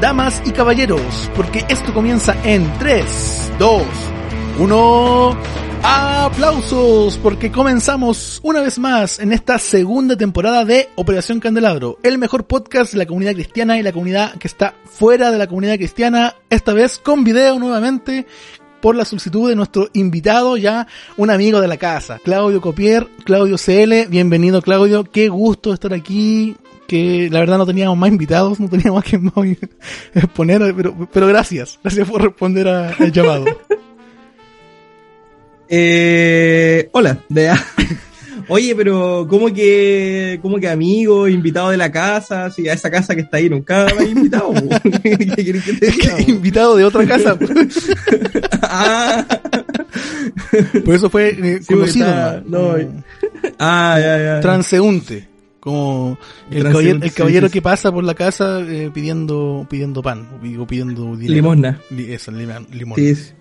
damas y caballeros, porque esto comienza en 3, 2, 1. Aplausos, porque comenzamos una vez más en esta segunda temporada de Operación Candelabro, el mejor podcast de la comunidad cristiana y la comunidad que está fuera de la comunidad cristiana, esta vez con video nuevamente, por la solicitud de nuestro invitado, ya un amigo de la casa, Claudio Copier, Claudio CL, bienvenido Claudio, qué gusto estar aquí, que la verdad no teníamos más invitados, no teníamos que más exponer, pero, pero gracias, gracias por responder al llamado. Eh, hola, vea. Oye, pero ¿cómo que, cómo que amigo, invitado de la casa? Si a esa casa que está ahí nunca me invitado. ¿Qué querés que te diga? invitado de otra casa. ah. Por eso fue eh, conocido. no, ah, ya, ya. Transeúnte. Como el caballero, el caballero que pasa por la casa eh, pidiendo pidiendo pan o pidiendo dinero. Limosna. Eso, limosna. Sí.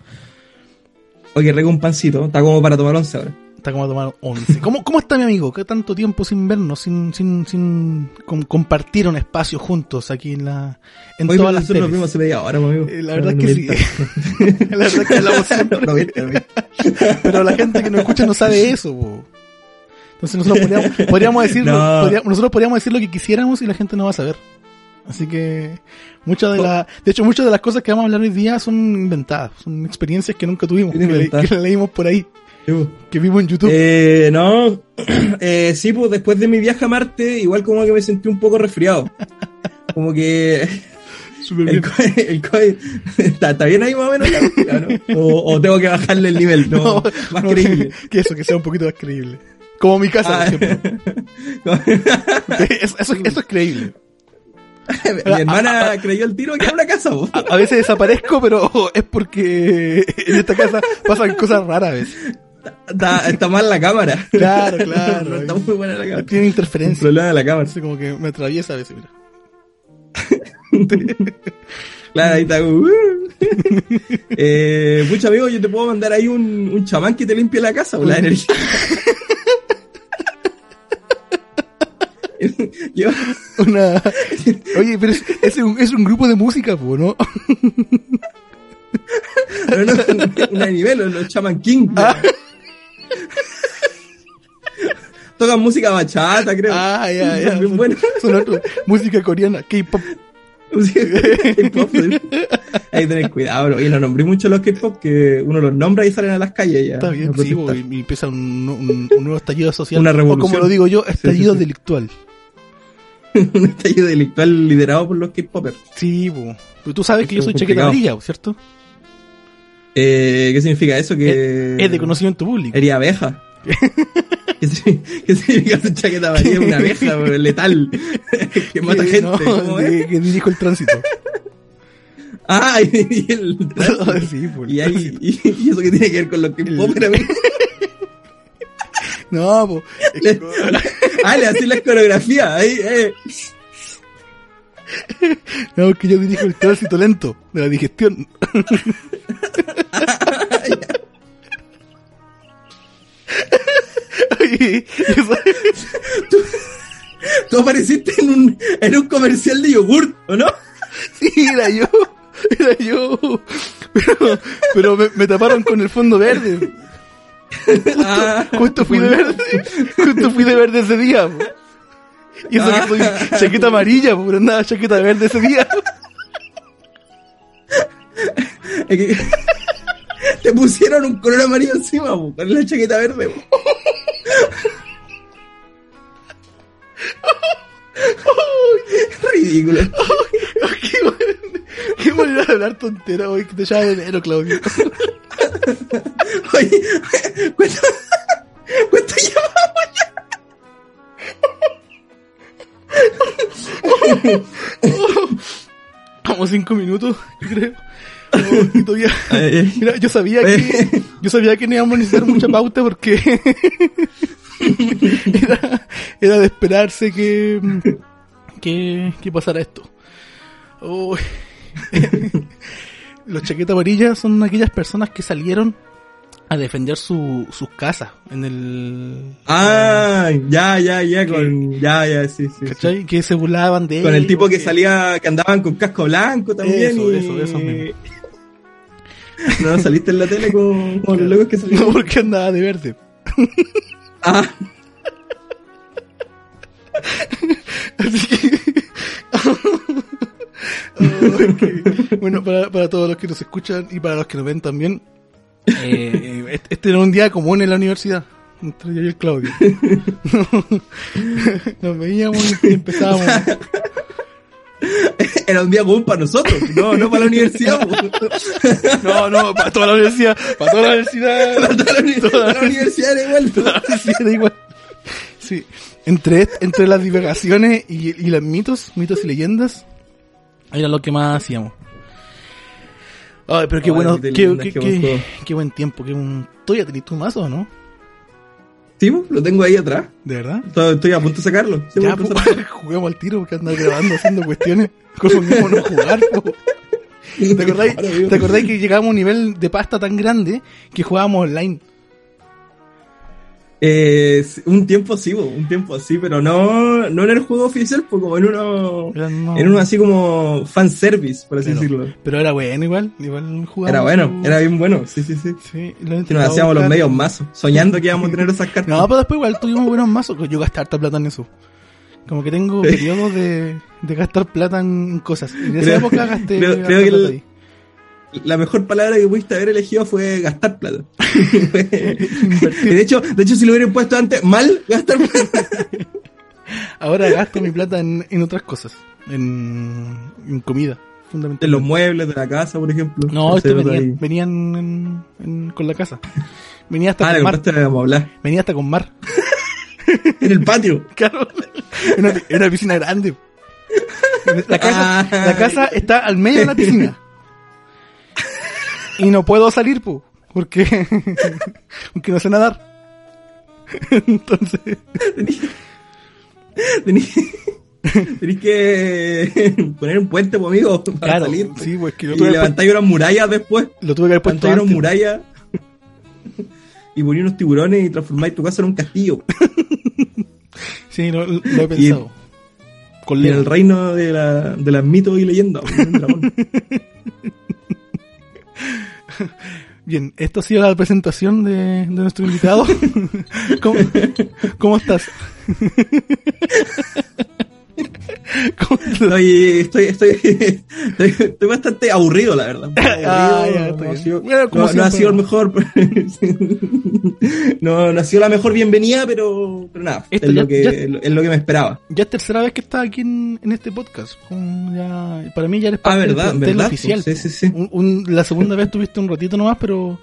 Oye, rego un pancito. Está como para tomar once ahora. Está como para tomar once. ¿Cómo, ¿Cómo está mi amigo? ¿Qué tanto tiempo sin vernos, sin, sin, sin compartir un espacio juntos aquí en la en Oye, todas las nosotros nos vimos hace media hora, amigo. Eh, la verdad es que sí. la verdad es que hablamos siempre. Pero la gente que nos escucha no sabe eso, po. Entonces nosotros podríamos, podríamos decir, nosotros podríamos decir lo que quisiéramos y la gente no va a saber. Así que muchas de las, de hecho muchas de las cosas que vamos a hablar hoy día son inventadas, son experiencias que nunca tuvimos, que, leímos por ahí, que vimos en YouTube. Eh, no, eh, sí, pues después de mi viaje a Marte, igual como que me sentí un poco resfriado, como que el, COVID, ¿está, bien ahí más o menos? ¿no? o, tengo que bajarle el nivel, no, más creíble. Que eso, que sea un poquito más creíble. Como mi casa, por ah. ejemplo. eso, eso, eso es creíble. Mi hermana creyó el tiro que era una casa. A, veces desaparezco, pero es porque en esta casa pasan cosas raras a veces. Está, mal la cámara. Claro, claro. está muy buena la cámara. Tiene interferencia. problema de la cámara. Así como que me atraviesa a veces, mira. claro, ahí está. Uh. eh, mucho amigo, yo te puedo mandar ahí un, un chamán que te limpie la casa, o la energía. Una... Oye, pero es, es, un, es un grupo de música, ¿no? Pero no, una nivel, los Chaman King. Ah. Tocan música bachata, creo. Ah, ya, ya. bueno. música coreana, K-pop. K-pop. Hay que tener cuidado, bro. Y no nombré mucho los K-pop que uno los nombra y salen a las calles ya. Está bien, sí, y empieza un, un, un, nuevo estallido social. Una revolución. O como lo digo yo, estallido delictual. un estallido delictual liderado por los K-popers. Sí, pero tú sabes que yo soy chaqueta amarilla, ¿cierto? Eh, ¿Qué significa eso? Que es, de conocimiento público. Sería abeja. ¿Qué, significa su chaqueta amarilla? Una abeja letal que mata gente. No, que dirijo el tránsito. Ah, y, el sí, y, ahí, y, eso que tiene que ver con los K-popers, No, pues. Ah, le hacen la coreografía. Ahí, eh. No, que yo dirijo el tránsito lento de la digestión. Oye, ¿Tú, tú, apareciste en un, en un comercial de yogurt, ¿o no? Sí, era yo. Era yo. Pero, pero me, me taparon con el fondo verde. Ah, justo, fui de verde. Justo fui de verde ese día. Y eso que soy ah. chaqueta amarilla, pero nada, chaqueta verde ese día. te pusieron un color amarillo encima, con la chaqueta verde. Ridículo. qué, manera de hablar tontera hoy que te llama de enero, Claudio. Oye, ¿cuánto, cuánto llevamos ya? Como cinco minutos, yo creo. todavía, mira, yo sabía que yo sabía que no íbamos a necesitar mucha pauta porque era, era, de esperarse que, que, que pasara esto. Los chaquetas amarillas son aquellas personas que salieron a defender su, sus casas en el... Ah, ya, ya, ya, con... Ya, ya, sí, sí. ¿Cachai? sí. Que se burlaban de Con el tipo que que- salía, que andaban con casco blanco también. Eso, y... eso, eso mismo. No, saliste en la tele con, con los locos que salían. No, porque andaba de verde. Ah, Así que... Bueno, para, para todos los que nos escuchan y para los que nos ven también, eh, este este era un día común en la universidad. Entre yo y el Claudio. Nos veíamos y empezábamos. era un día común para nosotros, no, no para la universidad. No, no, para toda la universidad. Para toda la universidad. Para toda la, uni- toda la universidad era igual. era igual. Sí. Entre, entre las divagaciones y, y los mitos, mitos y leyendas, era lo que más hacíamos. Ay, pero qué Ay, bueno, qué, qué, qué qué- buen tiempo, qué un... ¿Todavía tenés tu mazo o no? Sí, po, lo tengo ahí atrás. ¿De verdad? Estoy, estoy a punto de sacarlo. Sí, ya, a pues, juguemos al tiro porque andas grabando, haciendo cuestiones. Como no jugar, po. ¿Te acordáis. ¿Te acordáis que llegábamos a un nivel de pasta tan grande que jugábamos online? Eh, un tiempo sí, un tiempo sí, pero no, no en el juego oficial, pues como en uno, no- en uno así como fanservice, por así decirlo. Pero era bueno igual, igual. Era bueno, era bien bueno, sí, sí, sí. Sí, lo Que nos hacíamos los medios mazos, soñando que íbamos a tener esas cartas. No, pero después igual tuvimos buenos mazos. Yo gasté harta plata en eso. Como que tengo periodos de, de gastar plata en cosas. Y en esa Creo- época gasté creo- creo que el-. La mejor palabra que pudiste haber elegido fue gastar plata. de hecho, de hecho, si lo hubieran puesto antes, mal gastar plata. Ahora gasto mi plata en, en otras cosas. En, en comida, En fundamentalmente. los muebles de la casa, por ejemplo. No, otro venían, en- en- con la casa. Venía hasta Ah, con mar. hablar. Venía hasta con mar. En el patio. Claro. Era una, era una piscina grande. La casa, Ah. la casa está al medio de la piscina. Y no puedo salir, po, porque, porque no sé nadar. Entonces, tenés que poner un puente, pues, amigo, para claro, salir. sí, pues que lo y tuve, haber levantáis unas murallas después. lo tuve que haber puesto unas murallas. y ponéis unos tiburones y transformáis tu casa en un castillo. Sí, lo, lo he pensado. Con Y en el reino de, la, de las mitos y leyendas. Bien, esto ha sido la presentación de, de nuestro invitado. ¿Cómo, cómo estás? Estoy, estoy, estoy, estoy, bastante aburrido, la verdad. Ah, ya, Aburrido, está no, ha sido, Bueno, no- no ha sido el mejor. no, no ha sido la mejor bienvenida, pero, pero nada, Esto es, ya- lo que, ya- es lo que me esperaba. Ya es tercera vez que estás aquí en, en este podcast. Ya- para mí ya eres Ah, parte del verdad, plantel verdad. oficial. Sí, sí, sí. Un- un- la segunda vez tuviste un ratito nomás, pero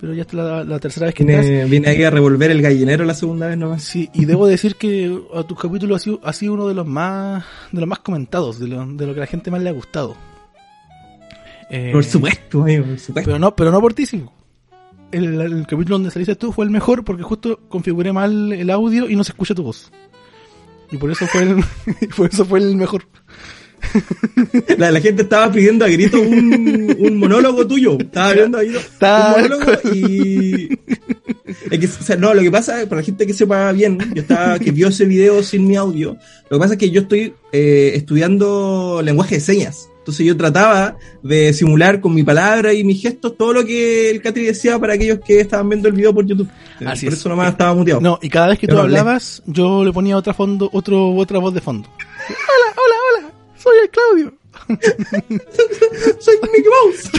pero ya es la, la tercera vez que estás. Vine, vine aquí a revolver el gallinero la segunda vez nomás. Sí, y debo decir que a tus capítulos ha sido, ha sido uno de los más de los más comentados, de lo, de lo que a la gente más le ha gustado. Eh, Por supuesto, amigo, por supuesto. Pero no, pero no por ti, sí. El, el capítulo donde saliste tú fue el mejor porque justo configuré mal el audio y no se escucha tu voz. Y por eso fue el, por eso fue el mejor. La, la gente estaba pidiendo a grito un, un monólogo tuyo. Estaba pidiendo a grito Está- un monólogo y. Es que, o sea, no, lo que pasa, para la gente que sepa bien, yo estaba, que vio ese video sin mi audio, lo que pasa es que yo estoy eh, estudiando lenguaje de señas. Entonces yo trataba de simular con mi palabra y mis gestos todo lo que el Catri decía para aquellos que estaban viendo el video por YouTube. Así por es. eso nomás estaba muteado. No, y cada vez que Yo tú hablé. hablabas, yo le ponía otra fondo, otro, otra voz de fondo. Hola, hola, soy el Claudio. Soy Mickey Mouse.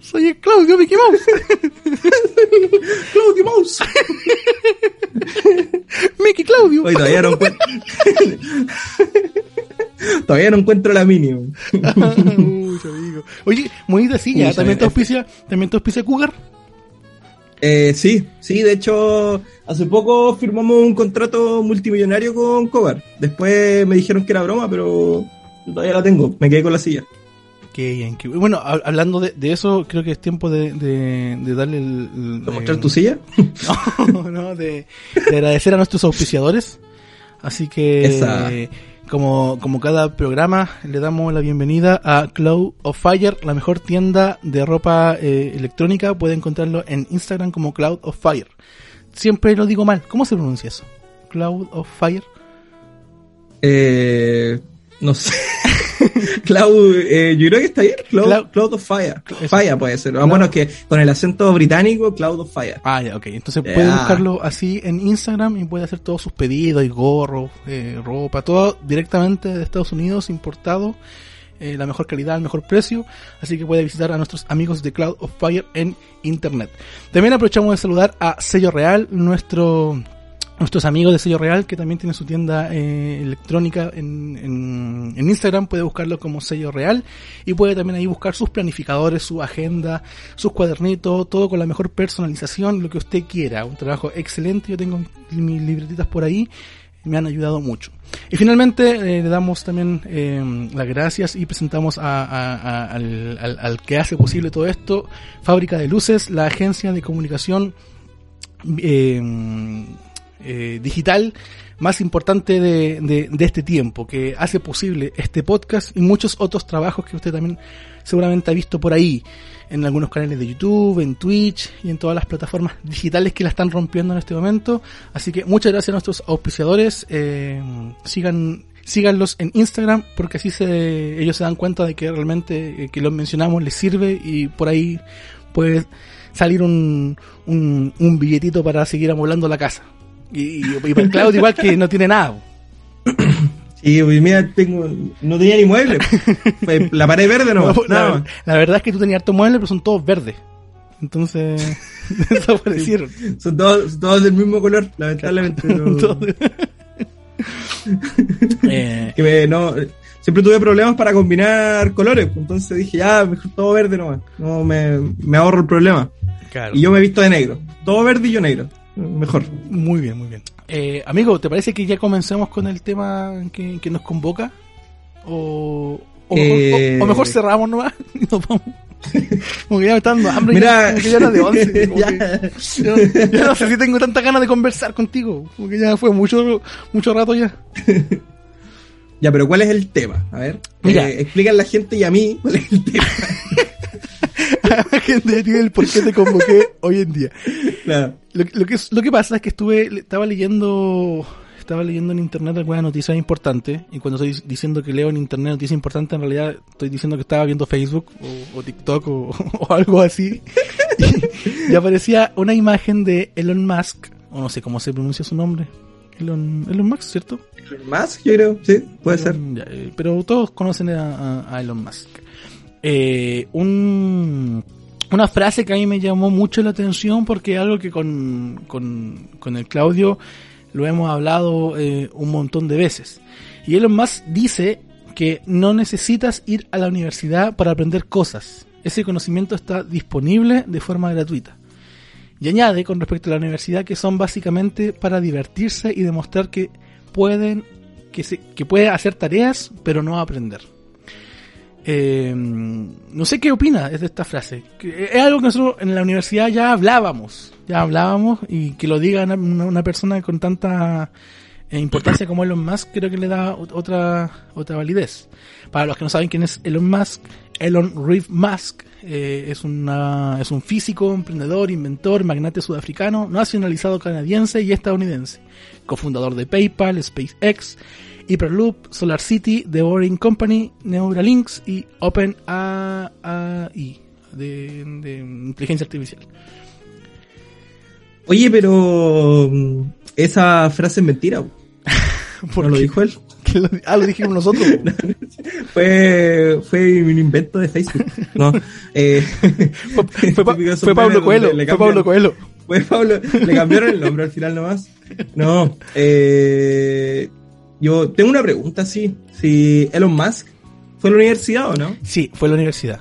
Soy el Claudio Mickey Mouse. Claudio Mouse. Mickey Claudio. Oye, todavía no encuentro. todavía no encuentro la mínima. Uy, amigo. Oye, bonita silla, Uy, también te auspicia, también te auspicia Cougar. Eh, sí, sí, de hecho, hace poco firmamos un contrato multimillonario con Cobar. Después me dijeron que era broma, pero todavía la tengo. Me quedé con la silla. Qué bien, qué Bueno, hab- hablando de, de eso, creo que es tiempo de, de, de darle el... el- ¿Te mostrar eh, tu silla? No, no, de, de agradecer a nuestros auspiciadores. Así que Esa. Como, como cada programa, le damos la bienvenida a Cloud of Fire, la mejor tienda de ropa eh, electrónica. Puede encontrarlo en Instagram como Cloud of Fire. Siempre lo digo mal. ¿Cómo se pronuncia eso? Cloud of Fire. Eh, no sé. Cloud, eh, yo creo que está bien. Cloud, Cloud, of Fire. Fire puede ser. Ah, bueno, que con el acento británico, Cloud of Fire. Ah, ya, ok. Entonces puede buscarlo así en Instagram y puede hacer todos sus pedidos y gorros, eh, ropa, todo directamente de Estados Unidos, importado. Eh, la mejor calidad, el mejor precio, así que puede visitar a nuestros amigos de Cloud of Fire en internet. También aprovechamos de saludar a Sello Real, nuestro nuestros amigos de Sello Real, que también tienen su tienda eh, electrónica en, en, Instagram, puede buscarlo como Sello Real y puede también ahí buscar sus planificadores, su agenda, sus cuadernitos, todo con la mejor personalización, lo que usted quiera. Un trabajo excelente, yo tengo mis libretitas por ahí, me han ayudado mucho. Y finalmente eh, le damos también eh, las gracias y presentamos a, al que hace posible todo esto, Fábrica de Luces, la agencia de comunicación eh, eh, digital más importante de, de, este tiempo, que hace posible este podcast y muchos otros trabajos que usted también seguramente ha visto por ahí, en algunos canales de YouTube, en Twitch y en todas las plataformas digitales que la están rompiendo en este momento. Así que muchas gracias a nuestros auspiciadores. Eh, sigan síganlos en Instagram porque así ellos se dan cuenta de que realmente eh, que los mencionamos les sirve y por ahí puede salir un, un, un billetito para seguir amoblando la casa. Y, y, para Claudio igual que no tiene nada. Sí, mira, tengo, no tenía ni muebles. la pared verde no. la, la, verdad es que tú tenías hartos muebles, pero son todos verdes. Entonces, desaparecieron. Son todos, todos del mismo color, lamentablemente. eh... que me, no, siempre tuve problemas para combinar colores. Entonces dije, ya, mejor todo verde nomás. No, me, me ahorro el problema. Claro. Y yo me he visto de negro. Todo verde y yo negro mejor. Muy bien, muy bien. Eh, amigo, ¿te parece que ya comencemos con el tema que, nos convoca? O, o, mejor, eh, cerramos nomás y nos vamos. Como que ya me está dando hambre. Mira, ya, no de once. ya. no sé si tengo tanta ganas de conversar contigo. Porque ya fue mucho, mucho rato ya. Ya, pero ¿cuál es el tema? A ver, Mira, eh, explica a la gente y a mí cuál es el tema. La gente tiene el por qué te convoqué hoy en día. Lo, que, lo que pasa es que estuve, estaba leyendo, estaba leyendo en internet algunas noticias importantes, y cuando estoy diciendo que leo en internet noticias importantes, en realidad estoy diciendo que estaba viendo Facebook o, TikTok o, algo así, y, aparecía una imagen de Elon Musk, o no sé cómo se pronuncia su nombre, Elon, Elon Musk, ¿cierto? Elon Musk, yo creo, sí, puede ser. Eh, pero todos conocen a Elon Musk eh, un, una frase que a mí me llamó mucho la atención porque es algo que con, con, el Claudio lo hemos hablado eh, un montón de veces. Y Elon Musk dice que no necesitas ir a la universidad para aprender cosas. Ese conocimiento está disponible de forma gratuita. Y añade con respecto a la universidad que son básicamente para divertirse y demostrar que pueden, que, se, que puede hacer tareas, pero no aprender. Eh, no sé qué opina de esta frase. Es algo que nosotros en la universidad ya hablábamos, ya hablábamos y que lo diga una, persona con tanta eh, importancia como Elon Musk creo que le da otra otra validez. Para los que no saben quién es Elon Musk, Elon Reeve Musk eh, es una es un físico, emprendedor, inventor, magnate sudafricano, nacionalizado canadiense y estadounidense, cofundador de PayPal, SpaceX Hyperloop, Solar City, The Boring Company, Neuralinks y OpenAI de, de inteligencia artificial. Oye, pero mm, esa frase es mentira. ¿No lo dijo él? ah, lo dijimos nosotros. fue, fue un invento de Facebook. No, eh, fue, fue, Pablo Coelho. fue Pablo Coelho. Fue Pablo, le cambiaron el nombre al final nomás. No, eh, yo tengo una pregunta, sí. Si Elon Musk fue a la universidad o no? Sí, fue a la universidad.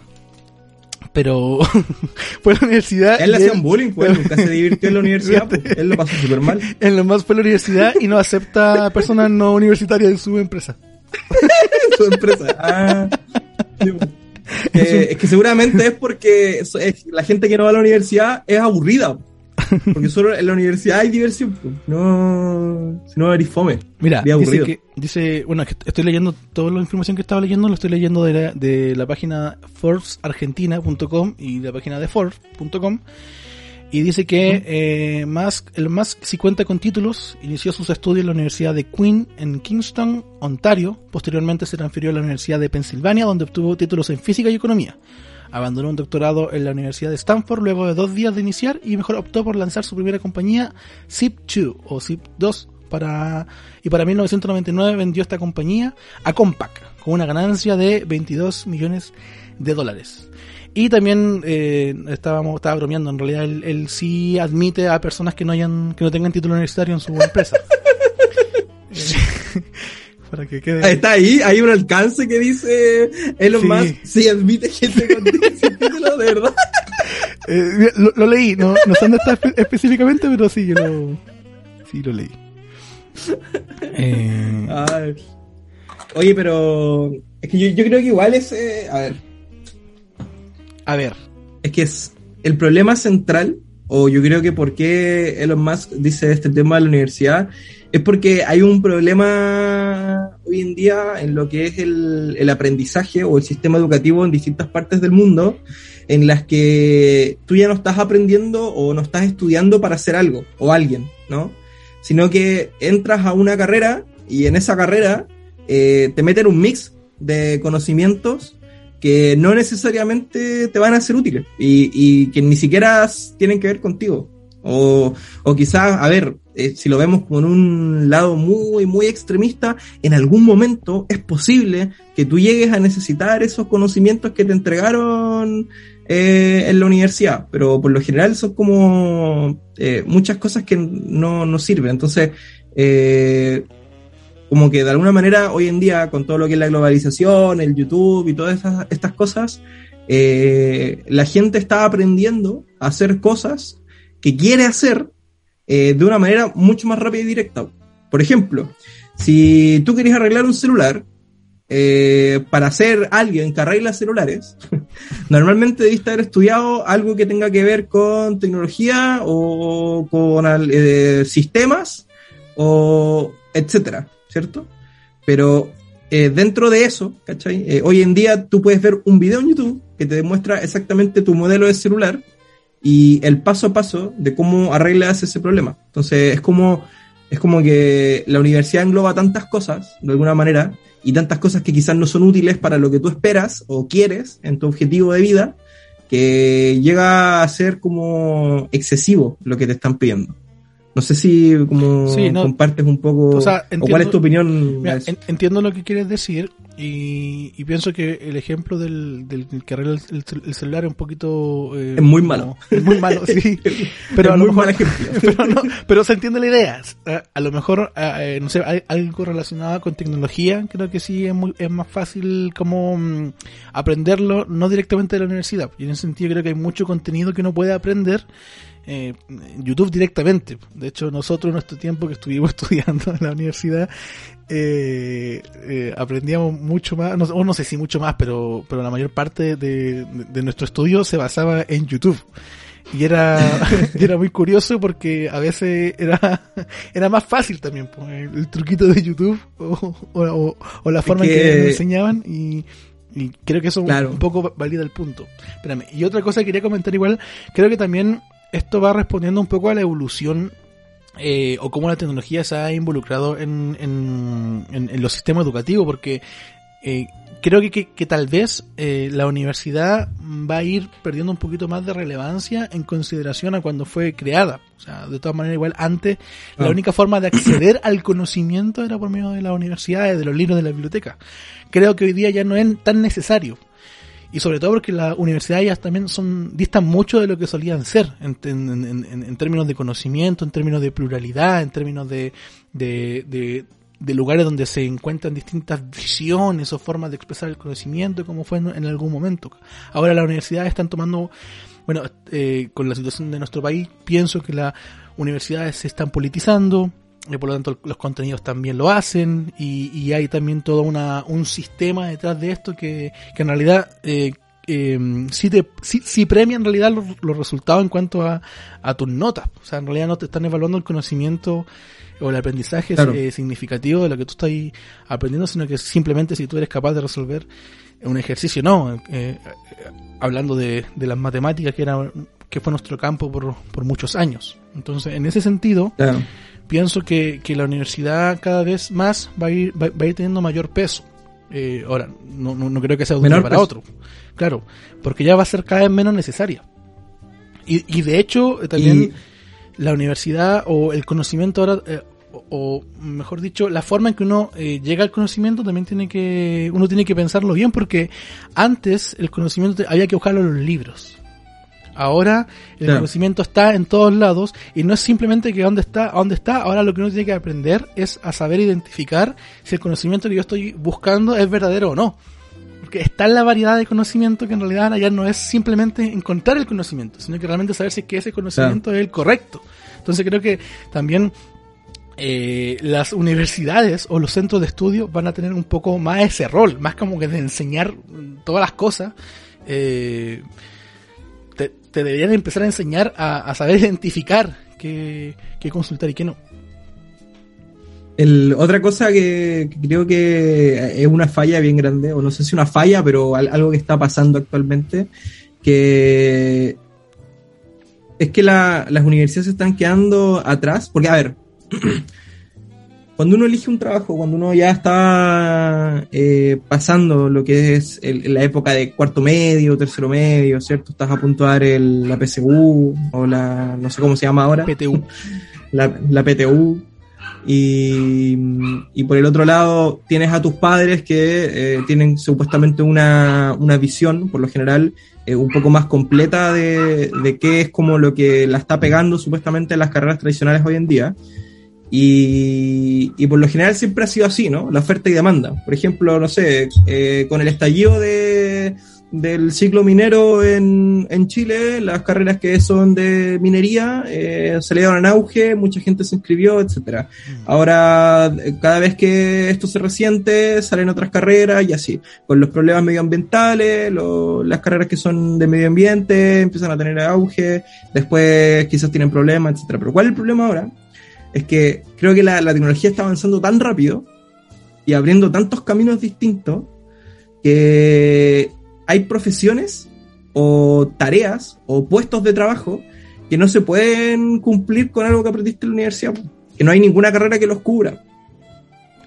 Pero fue a la universidad. Él le hacía un bullying, pues nunca se divirtió en la universidad. Pues. él lo pasó súper mal. Elon Musk fue a la universidad y no acepta personas no universitarias en su empresa. su empresa. Ah. es que seguramente es porque la gente que no va a la universidad es aburrida. Porque solo en la universidad hay diversión, no, si no eres fome. Mira, dice, que, dice, bueno, estoy leyendo toda la información que estaba leyendo, lo estoy leyendo de la, de la página forbesargentina.com y de la página de Forbes.com. Y dice que eh, Musk, el Musk si cuenta con títulos, inició sus estudios en la Universidad de Queen en Kingston, Ontario. Posteriormente se transfirió a la Universidad de Pensilvania, donde obtuvo títulos en física y economía. Abandonó un doctorado en la Universidad de Stanford luego de dos días de iniciar y mejor optó por lanzar su primera compañía Zip2 o Zip2 para, y para 1999 vendió esta compañía a Compaq con una ganancia de 22 millones de dólares. Y también eh, estábamos, estaba bromeando, en realidad él, sí admite a personas que no hayan, que no tengan título universitario en su empresa. Para que quede. Está ahí, hay un alcance que dice Elon sí. Musk, sí admite gente con título, de verdad. Eh, lo, leí, no, no sé dónde está específicamente, pero sí, yo lo, sí lo leí. Eh... Oye, pero es que yo, yo creo que igual es, eh, a ver, a ver. Es que es el problema central, o yo creo que por qué Elon Musk dice este tema de la universidad, es porque hay un problema hoy en día en lo que es el, el aprendizaje o el sistema educativo en distintas partes del mundo, en las que tú ya no estás aprendiendo o no estás estudiando para hacer algo o alguien, ¿no? Sino que entras a una carrera y en esa carrera eh, te meten un mix de conocimientos que no necesariamente te van a ser útiles y, que ni siquiera tienen que ver contigo. O, o quizás, a ver, eh, si lo vemos con un lado muy, muy extremista, en algún momento es posible que tú llegues a necesitar esos conocimientos que te entregaron eh, en la universidad, pero por lo general son como eh, muchas cosas que no, no sirven. Entonces, eh, como que de alguna manera hoy en día, con todo lo que es la globalización, el YouTube y todas estas, cosas, la gente está aprendiendo a hacer cosas que quiere hacer eh, de una manera mucho más rápida y directa. Por ejemplo, si tú querías arreglar un celular, eh, para ser alguien que arregla celulares, normalmente debiste haber estudiado algo que tenga que ver con tecnología o con sistemas o etcétera. ¿cierto? Pero eh, dentro de eso, ¿cachai? Eh, hoy en día tú puedes ver un video en YouTube que te demuestra exactamente tu modelo de celular y el paso a paso de cómo arreglas ese problema. Entonces es como, es como que la universidad engloba tantas cosas, de alguna manera, y tantas cosas que quizás no son útiles para lo que tú esperas o quieres en tu objetivo de vida, que llega a ser como excesivo lo que te están pidiendo. No sé si como compartes un poco o, cuál es tu opinión. entiendo lo que quieres decir y, pienso que el ejemplo del, del, que arregla el, celular es un poquito... Eh, es muy malo. es muy malo, sí. Pero, a lo mejor, pero, pero, se entiende la idea. A, lo mejor, eh, no sé, hay algo relacionado con tecnología, creo que sí es, muy, es más fácil como mm, aprenderlo, no directamente de la universidad. Y en ese sentido creo que hay mucho contenido que uno puede aprender eh, YouTube directamente. De hecho, nosotros en nuestro tiempo que estuvimos estudiando en la universidad, eh, eh, aprendíamos mucho más, no, o no sé si mucho más, pero, pero la mayor parte de, nuestro estudio se basaba en YouTube. Y era, era muy curioso porque a veces era, era más fácil también, pues, el, truquito de YouTube o, la forma en que nos enseñaban y, creo que eso un poco valida el punto. Espérame. Y otra cosa que quería comentar igual, creo que también esto va respondiendo un poco a la evolución eh, o cómo la tecnología se ha involucrado en, en, los sistemas educativos, porque eh, creo que, que, tal vez eh, la universidad va a ir perdiendo un poquito más de relevancia en consideración a cuando fue creada. O sea, de todas maneras, igual antes la ah. única forma de acceder al conocimiento era por medio de las universidades, de los libros de la biblioteca. Creo que hoy día ya no es tan necesario y sobre todo porque las universidades también son distan mucho de lo que solían ser en, términos de conocimiento, en términos de pluralidad, en términos de, de, lugares donde se encuentran distintas visiones o formas de expresar el conocimiento, como fue en, algún momento. Ahora las universidades están tomando, bueno, eh, con la situación de nuestro país, pienso que las universidades se están politizando, y por lo tanto los contenidos también lo hacen y, hay también todo una, un sistema detrás de esto que, que en realidad eh, eh, sí, te, sí, premia en realidad los, resultados en cuanto a, a, tus notas. O sea, en realidad no te están evaluando el conocimiento o el aprendizaje eh, significativo de lo que tú estás aprendiendo, sino que simplemente si tú eres capaz de resolver un ejercicio, no. Eh, hablando de, de, las matemáticas, que, era, que fue nuestro campo por, por muchos años. Entonces, en ese sentido, pienso que, que, la universidad cada vez más va a ir, va, a ir teniendo mayor peso. Eh, ahora, no, no, creo que sea de un para otro. Claro, porque ya va a ser cada vez menos necesaria. Y, y de hecho, eh, también la universidad o el conocimiento ahora, eh, o, mejor dicho, la forma en que uno eh, llega al conocimiento también tiene que, uno tiene que pensarlo bien porque antes el conocimiento había que buscarlo en los libros. Ahora el conocimiento está en todos lados y no es simplemente que dónde está, dónde está. Ahora lo que uno tiene que aprender es a saber identificar si el conocimiento que yo estoy buscando es verdadero o no porque está en la variedad de conocimiento que en realidad ya no es simplemente encontrar el conocimiento, sino que realmente saber si es que ese conocimiento es el correcto. Entonces creo que también eh, las universidades o los centros de estudio van a tener un poco más ese rol, más como que de enseñar todas las cosas. Eh, te, deberían empezar a enseñar a, saber identificar qué consultar y qué no. El, otra cosa que, creo que es una falla bien grande, o no sé si una falla, pero algo que está pasando actualmente, que es que las universidades se están quedando atrás, porque a ver, cuando uno elige un trabajo, cuando uno ya está eh, pasando lo que es la época de cuarto medio, tercero medio, ¿cierto? Estás a puntuar el, la PSU o la, no sé cómo se llama ahora. PTU. La, la PTU y, por el otro lado tienes a tus padres que eh, tienen supuestamente una, una, visión, por lo general, eh, un poco más completa de, de, qué es como lo que la está pegando supuestamente en las carreras tradicionales hoy en día. Y, y por lo general siempre ha sido así, ¿no? La oferta y demanda. Por ejemplo, no sé, eh, con el estallido de, del ciclo minero en, en, Chile, las carreras que son de minería eh, se le dieron auge, mucha gente se inscribió, etcétera. Mm. Ahora, cada vez que esto se resiente, salen otras carreras y así. Con los problemas medioambientales, las carreras que son de medio ambiente empiezan a tener auge, después quizás tienen problemas, etcétera. Pero ¿cuál es el problema ahora? Es que creo que la, la tecnología está avanzando tan rápido y abriendo tantos caminos distintos que hay profesiones o tareas o puestos de trabajo que no se pueden cumplir con algo que aprendiste en la universidad, que no hay ninguna carrera que los cubra.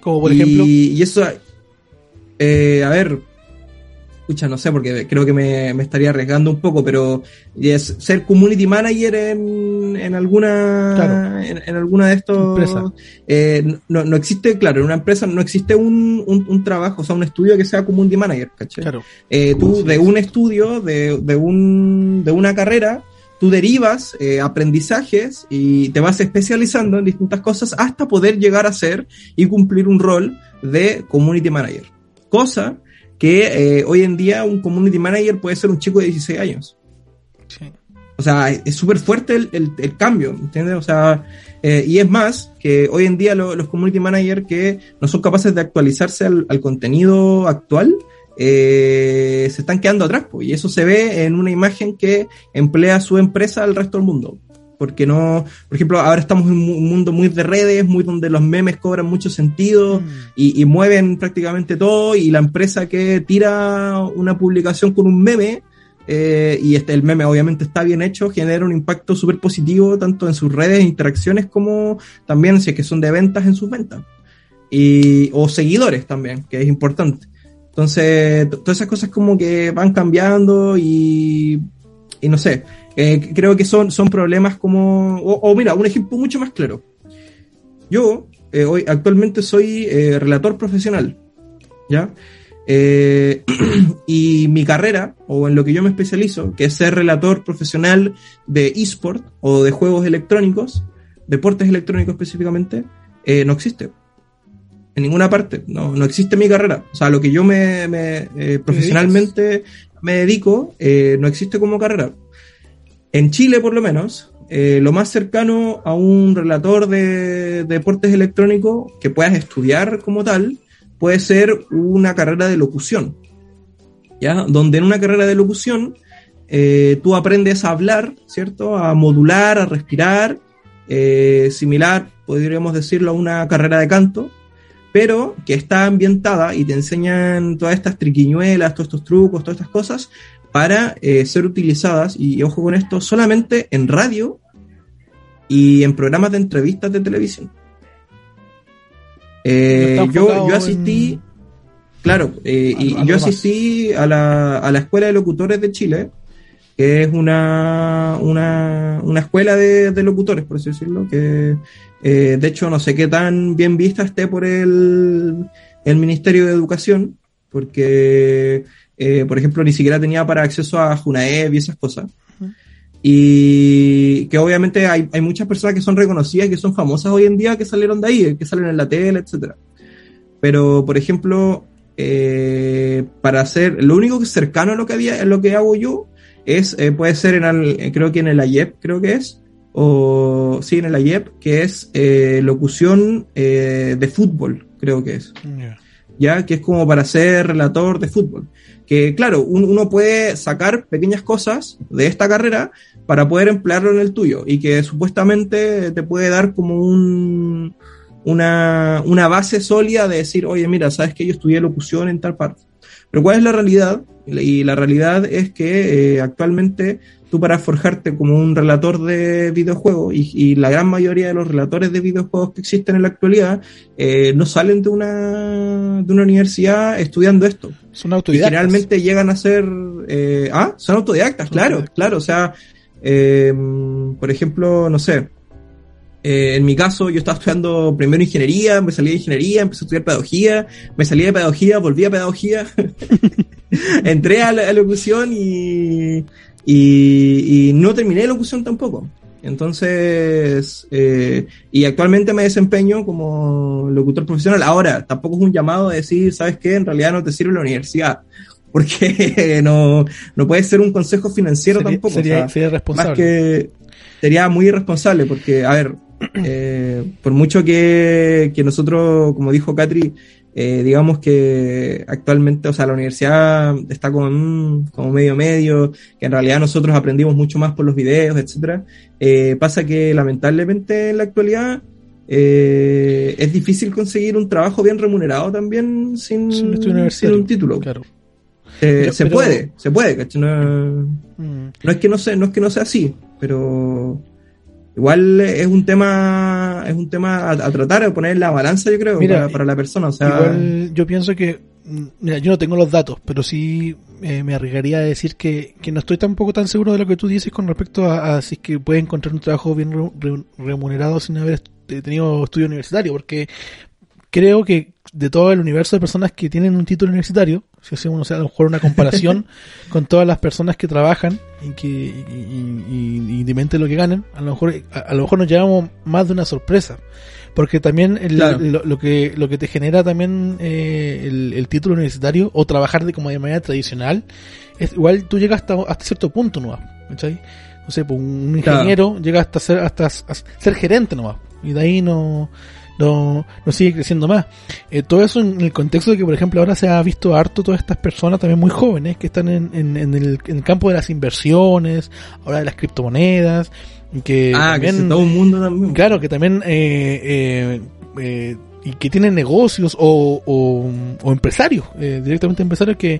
Como por ejemplo. Y eso, eh, a ver, escucha, no sé, porque creo que me, estaría arriesgando un poco, pero es ser community manager en, en alguna en, alguna de estos eh, no, no, existe, claro, en una empresa no existe un, un, trabajo, o sea, un estudio que sea community manager, ¿cachai? Claro. Eh, tú de un estudio, de, de, un, de una carrera, tú derivas eh, aprendizajes y te vas especializando en distintas cosas hasta poder llegar a ser y cumplir un rol de community manager. Cosa que eh, hoy en día un community manager puede ser un chico de 16 años. Sí. O sea, es súper fuerte el, el, cambio, ¿entiendes? O sea, eh, y es más, que hoy en día los community managers que no son capaces de actualizarse al, al contenido actual, eh, se están quedando atrás, pues, y eso se ve en una imagen que emplea su empresa al resto del mundo porque no, por ejemplo, ahora estamos en un mundo muy de redes, muy donde los memes cobran mucho sentido mm. y, mueven prácticamente todo y la empresa que tira una publicación con un meme eh, y este, el meme obviamente está bien hecho, genera un impacto súper positivo tanto en sus redes e interacciones como también si es que son de ventas en sus ventas y, o seguidores también, que es importante. Entonces, todas esas cosas como que van cambiando y, y no sé, eh, creo que son, son problemas como... O, mira, un ejemplo mucho más claro. Yo eh, hoy actualmente soy eh, relator profesional, ¿ya? y mi carrera, o en lo que yo me especializo, que es ser relator profesional de eSport o de juegos electrónicos, deportes electrónicos específicamente, no existe. En ninguna parte, no, no existe mi carrera. O sea, lo que yo me, profesionalmente me dedico, no existe como carrera. En Chile, por lo menos, eh, lo más cercano a un relator de, deportes electrónicos que puedas estudiar como tal puede ser una carrera de locución. ¿ya? Donde en una carrera de locución eh, tú aprendes a hablar, ¿cierto? A modular, a respirar, eh, similar, podríamos decirlo, a una carrera de canto, pero que está ambientada y te enseñan todas estas triquiñuelas, todos estos trucos, todas estas cosas, para eh, ser utilizadas, y ojo con esto, solamente en radio y en programas de entrevistas de televisión. yo, yo asistí, claro, y, yo asistí a la, a la Escuela de Locutores de Chile, que es una, una, una escuela de, de, locutores, por así decirlo, que eh, de hecho no sé qué tan bien vista esté por el, el Ministerio de Educación, porque, eh, por ejemplo, ni siquiera tenía para acceso a Junaev y esas cosas. Y que obviamente hay, hay muchas personas que son reconocidas que son famosas hoy en día que salieron de ahí, que salen en la tele, etcétera. Pero, por ejemplo, eh, para hacer, lo único que es cercano a lo que había, lo que hago yo, es, eh, puede ser en el, eh, creo que en el AYEP, creo que es, o sí, en el AYEP, que es eh, locución de fútbol, creo que es. Ya, que es como para ser relator de fútbol. Que claro, uno puede sacar pequeñas cosas de esta carrera para poder emplearlo en el tuyo y que supuestamente te puede dar como un, una, una base sólida de decir, oye, mira, sabes que yo estudié locución en tal parte. Pero ¿cuál es la realidad? Y la realidad es que eh, actualmente tú para forjarte como un relator de videojuegos, y, la gran mayoría de los relatores de videojuegos que existen en la actualidad, eh, no salen de una, de una universidad estudiando esto. Son autodidactas. generalmente llegan a ser... Eh, ah, son autodidactas, claro, claro. O sea, por ejemplo, no sé, en mi caso, yo estaba estudiando primero ingeniería, me salí de ingeniería, empecé a estudiar pedagogía, me salí de pedagogía, volví a pedagogía, entré a la locución y, y, no terminé locución tampoco. Entonces, eh, y actualmente me desempeño como locutor profesional. Ahora, tampoco es un llamado a decir, ¿sabes qué? En realidad no te sirve la universidad. Porque no, no puede ser un consejo financiero tampoco. Sería, sería responsable. Más que sería muy irresponsable, porque, a ver, eh, por mucho que, que, nosotros, como dijo Catri, eh, digamos que actualmente, o sea, la universidad está como, como medio medio, que en realidad nosotros aprendimos mucho más por los videos, etcétera. Eh, pasa que lamentablemente en la actualidad eh, es difícil conseguir un trabajo bien remunerado también sin, sin, un título. Claro. Se puede, se puede, No, mm. no, es que no sea, no es que no sea así, pero igual es un tema es un tema a, tratar de poner en la balanza yo creo para, la persona o sea igual yo pienso que mm, mira yo no tengo los datos pero sí eh, me arriesgaría a decir que, que, no estoy tampoco tan seguro de lo que tú dices con respecto a, si es que puede encontrar un trabajo bien remunerado sin haber tenido estudio universitario porque creo que de todo el universo de personas que tienen un título universitario, si hacemos a lo mejor una comparación con todas las personas que trabajan y que y, y, lo que ganan, a lo mejor a, lo mejor nos llevamos más de una sorpresa, porque también lo, que lo que te genera también eh, el, título universitario o trabajar de como de manera tradicional, es igual tú llegas hasta, hasta cierto punto no ¿cachai? No sé, pues un ingeniero llega hasta ser hasta ser gerente nomás. Y de ahí no no, no sigue creciendo más. Eh, todo eso en el contexto de que, por ejemplo, ahora se ha visto harto todas estas personas también muy jóvenes que están en, en, en, el, en el, campo de las inversiones, ahora de las criptomonedas, que ah, también, que todo un mundo también. Claro, que también eh, eh, eh, y que tienen negocios o, o, o empresarios, eh, directamente empresarios que,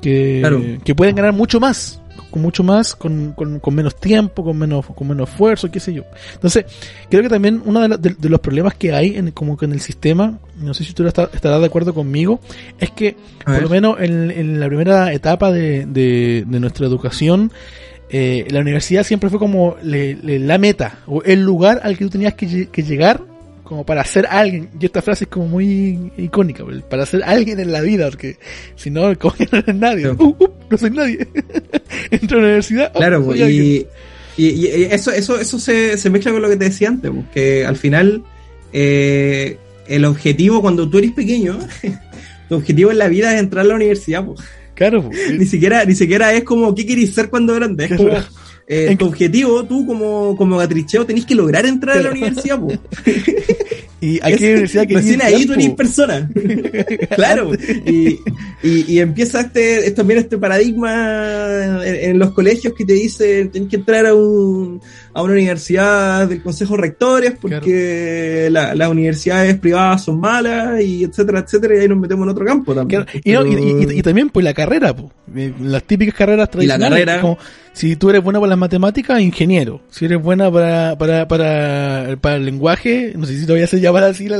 que, que pueden ganar mucho más con mucho más, con, con, con, menos tiempo, con menos, con menos esfuerzo, qué sé yo. Entonces, creo que también uno de, los problemas que hay en, como que en el sistema, no sé si tú estarás de acuerdo conmigo, es que por lo menos en, en, la primera etapa de, de, nuestra educación, eh, la universidad siempre fue como la meta, o el lugar al que tú tenías que, que llegar como para ser alguien. Y esta frase es como muy icónica, para ser alguien en la vida, porque si no, como que no eres nadie. Uh, uh, no soy nadie. Entro a la universidad. Oh, claro, y, y, eso, eso, eso se, se, mezcla con lo que te decía antes, que al final eh, el objetivo cuando tú eres pequeño, tu objetivo en la vida es entrar a la universidad. Pues. Claro, ni siquiera, ni siquiera es como qué querés ser cuando grande, es como eh, tu objetivo, tú como, como gatricheo, tenés que lograr entrar a la universidad, ¿Y a qué universidad que Recién ahí tú eres persona. claro. Y, y, empieza este, también este paradigma en, los colegios que te dice tienes que entrar a, un, a una universidad del consejo rectores porque las universidades privadas son malas y etcétera, etcétera, y ahí nos metemos en otro campo también. Y, también pues la carrera, pues, las típicas carreras tradicionales. Y la carrera. Como, si tú eres buena para las matemáticas, ingeniero. Si eres buena para, para, para, para el lenguaje, no sé si todavía se llama así la,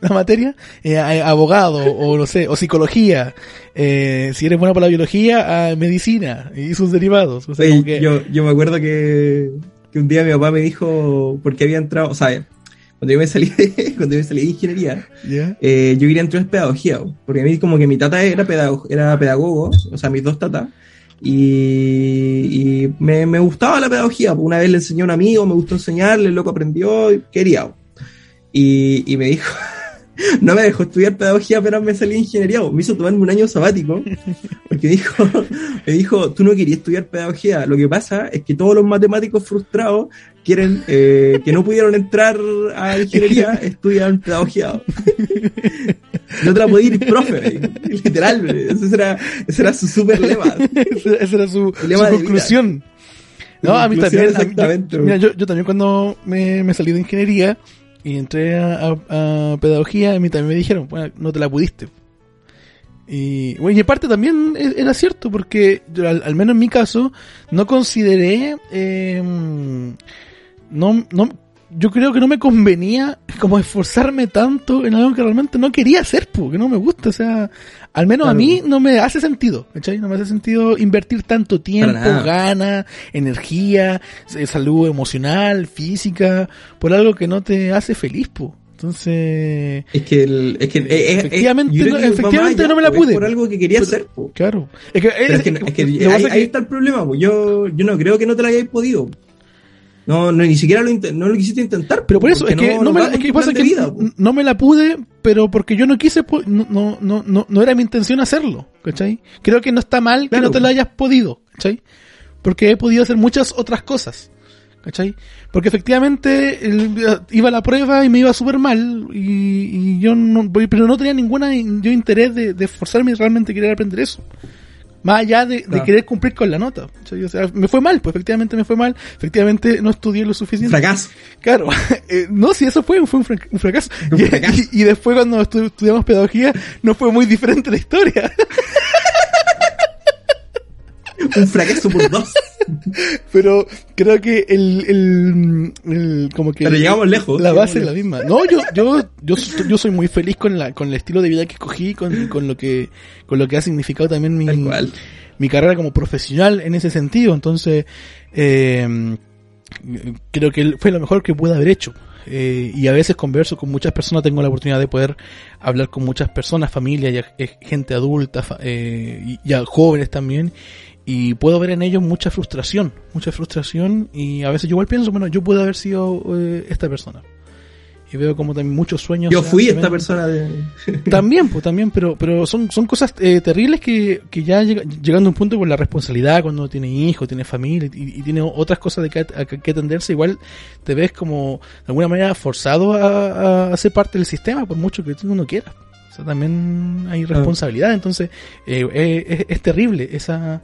la materia, eh, abogado, o no sé, o psicología. Eh, si eres buena para la biología, a medicina y sus derivados. O sea, yo, yo me acuerdo que, que un día mi papá me dijo, porque había entrado, o sea, cuando yo me salí de, cuando yo me salí de ingeniería, eh, yo quería entrar en pedagogía, porque a mí como que mi tata era, pedagogo, era pedagogo, o sea, mis dos tatas, y, me, me, gustaba la pedagogía. Una vez le enseñé a un amigo, me gustó enseñarle, el loco aprendió, quería. Y, y me dijo, no me dejó estudiar pedagogía, pero me salí de ingeniería. Me hizo tomarme un año sabático, porque dijo, me dijo, tú no querías estudiar pedagogía. Lo que pasa es que todos los matemáticos frustrados quieren, eh, que no pudieron entrar a ingeniería, estudian pedagogía. No te la podía ir profe, literal, ese era, ese era su super lema. esa era su, conclusión. No, a mí también. Exactamente. mira, yo, yo, también cuando me, me, salí de ingeniería y entré a, pedagogía, a mí también me dijeron, bueno, no te la pudiste. Y, bueno, y en parte también e, era cierto, porque yo, al, menos en mi caso, no consideré eh, no, no, yo creo que no me convenía como esforzarme tanto en algo que realmente no quería hacer, porque no me gusta, o sea, al menos a mí no me hace sentido, ¿cachai? No me hace sentido invertir tanto tiempo, ganas, energía, eh, salud emocional, física, por algo que no te hace feliz, pues. Entonces. Es que, es que eh, efectivamente, no, efectivamente no me la pude. Por algo que quería hacer. Claro. Es que, es, que, ahí, está el problema. Yo, yo no creo que no te la hayáis podido. No, no, ni siquiera lo, no lo quisiste intentar. Pero por eso, es que, no, me, es que pasa que no me la pude, pero porque yo no quise, no, no, no, no era mi intención hacerlo, ¿cachai? Creo que no está mal que no te la hayas podido, ¿cachai? Porque he podido hacer muchas otras cosas, ¿cachai? Porque efectivamente iba a la prueba y me iba súper mal y, y, yo no, pero no tenía ninguna yo interés de, de esforzarme y realmente querer aprender eso. Más allá de, querer cumplir con la nota. O sea, me fue mal, pues efectivamente me fue mal. Efectivamente no estudié lo suficiente. Fracaso. Claro. Eh, no, si eso fue, fue un, fracaso. Y, después cuando estudiamos pedagogía no fue muy diferente la historia. un fracaso por dos. Pero creo que el, el, como que Pero llegamos lejos. La base es la misma. No, yo, yo, yo, yo soy muy feliz con la, con el estilo de vida que escogí, con, con lo que, con lo que ha significado también mi, mi carrera como profesional en ese sentido. Entonces, eh, creo que fue lo mejor que pude haber hecho. Eh, y a veces converso con muchas personas, tengo la oportunidad de poder hablar con muchas personas, familias, gente adulta, eh, y, y jóvenes también, y puedo ver en ellos mucha frustración, mucha frustración y a veces yo igual pienso, bueno, yo puedo haber sido eh, esta persona. Y veo como también muchos sueños. Yo fui esta persona. De... también, pues también, pero pero son, son cosas eh, terribles que, que ya llegando a un punto con la responsabilidad, cuando tiene hijos, tiene familia y, tiene otras cosas de que, que, atenderse, igual te ves como de alguna manera forzado a, a, ser parte del sistema, por mucho que tú no quieras. O sea, también hay responsabilidad, entonces eh, es, es terrible esa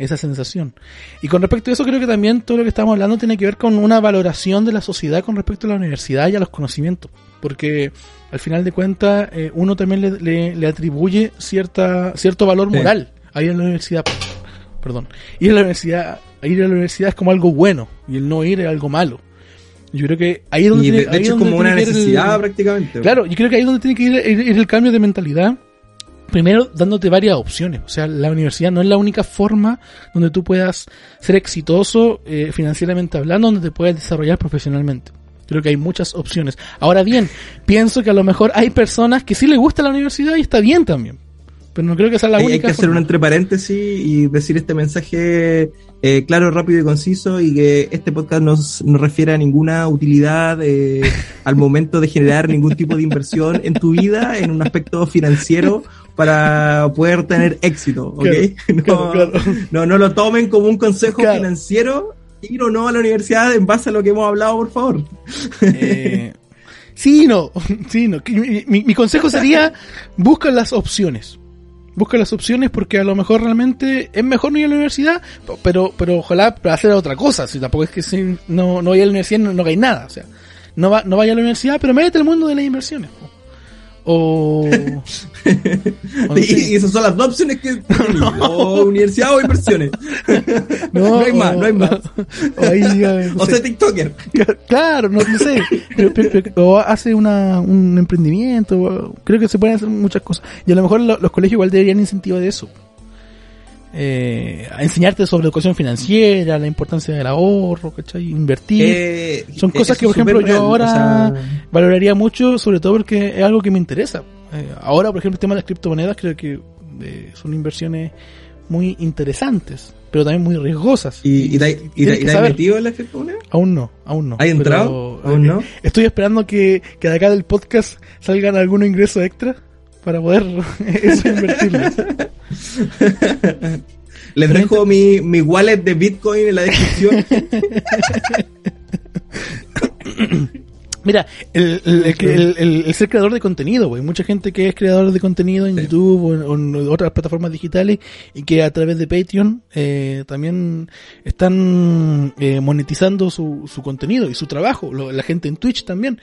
esa sensación. Y con respecto a eso, creo que también todo lo que estamos hablando tiene que ver con una valoración de la sociedad con respecto a la universidad y a los conocimientos. Porque al final de cuentas, eh, uno también le, le, atribuye cierta, cierto valor moral a ir a la universidad. Perdón. Ir a la universidad, ir a la universidad es como algo bueno y el no ir es algo malo. Yo creo que ahí es donde y de, hecho es como una necesidad prácticamente. Claro, yo creo que ahí es donde tiene que ir, ir el cambio de mentalidad primero dándote varias opciones. O sea, la universidad no es la única forma donde tú puedas ser exitoso eh, financieramente hablando, donde te puedas desarrollar profesionalmente. Creo que hay muchas opciones. Ahora bien, pienso que a lo mejor hay personas que sí les gusta la universidad y está bien también. Pero no creo que sea la única. Hay que hacer un entre paréntesis y decir este mensaje eh, claro, rápido y conciso y que este podcast no, no refiere a ninguna utilidad eh, al momento de generar ningún tipo de inversión en tu vida en un aspecto financiero para poder tener éxito, ¿ok? no, no, lo tomen como un consejo financiero ir o no a la universidad en base a lo que hemos hablado, por favor. Eh, Sí, no, sí, no. Mi, mi consejo sería, busca las opciones busca las opciones porque a lo mejor realmente es mejor no ir a la universidad, pero, pero ojalá para hacer otra cosa. Si tampoco es que si no, no vaya a la universidad no, no hagáis nada. O sea, no, va, no vaya a la universidad, pero métete al mundo de las inversiones. O, y, esas son las dos opciones que o universidad o inversiones. No, hay más, no hay más. O, sea, TikToker. Claro, no, sé. o hace una, un emprendimiento. Creo que se pueden hacer muchas cosas. Y a lo mejor los colegios igual deberían incentivar de eso eh, a enseñarte sobre educación financiera, la importancia del ahorro, ¿cachai? Invertir. Eh, Son cosas que, por ejemplo, yo ahora valoraría mucho, sobre todo porque es algo que me interesa. Eh, ahora, por ejemplo, el tema de las criptomonedas creo que eh, son inversiones muy interesantes, pero también muy riesgosas. ¿Y, y, y, metido en las criptomonedas? Aún no, aún no. ¿Hay entrado? ¿Aún no? Estoy esperando que, que de acá del podcast salgan algún ingreso extra para poder eso invertirlo. Les dejo mi, mi wallet de Bitcoin en la descripción. Mira, el, el, ser creador de contenido, güey. Mucha gente que es creador de contenido en YouTube o en, otras plataformas digitales y que a través de Patreon eh, también están eh, monetizando su, su contenido y su trabajo. la gente en Twitch también.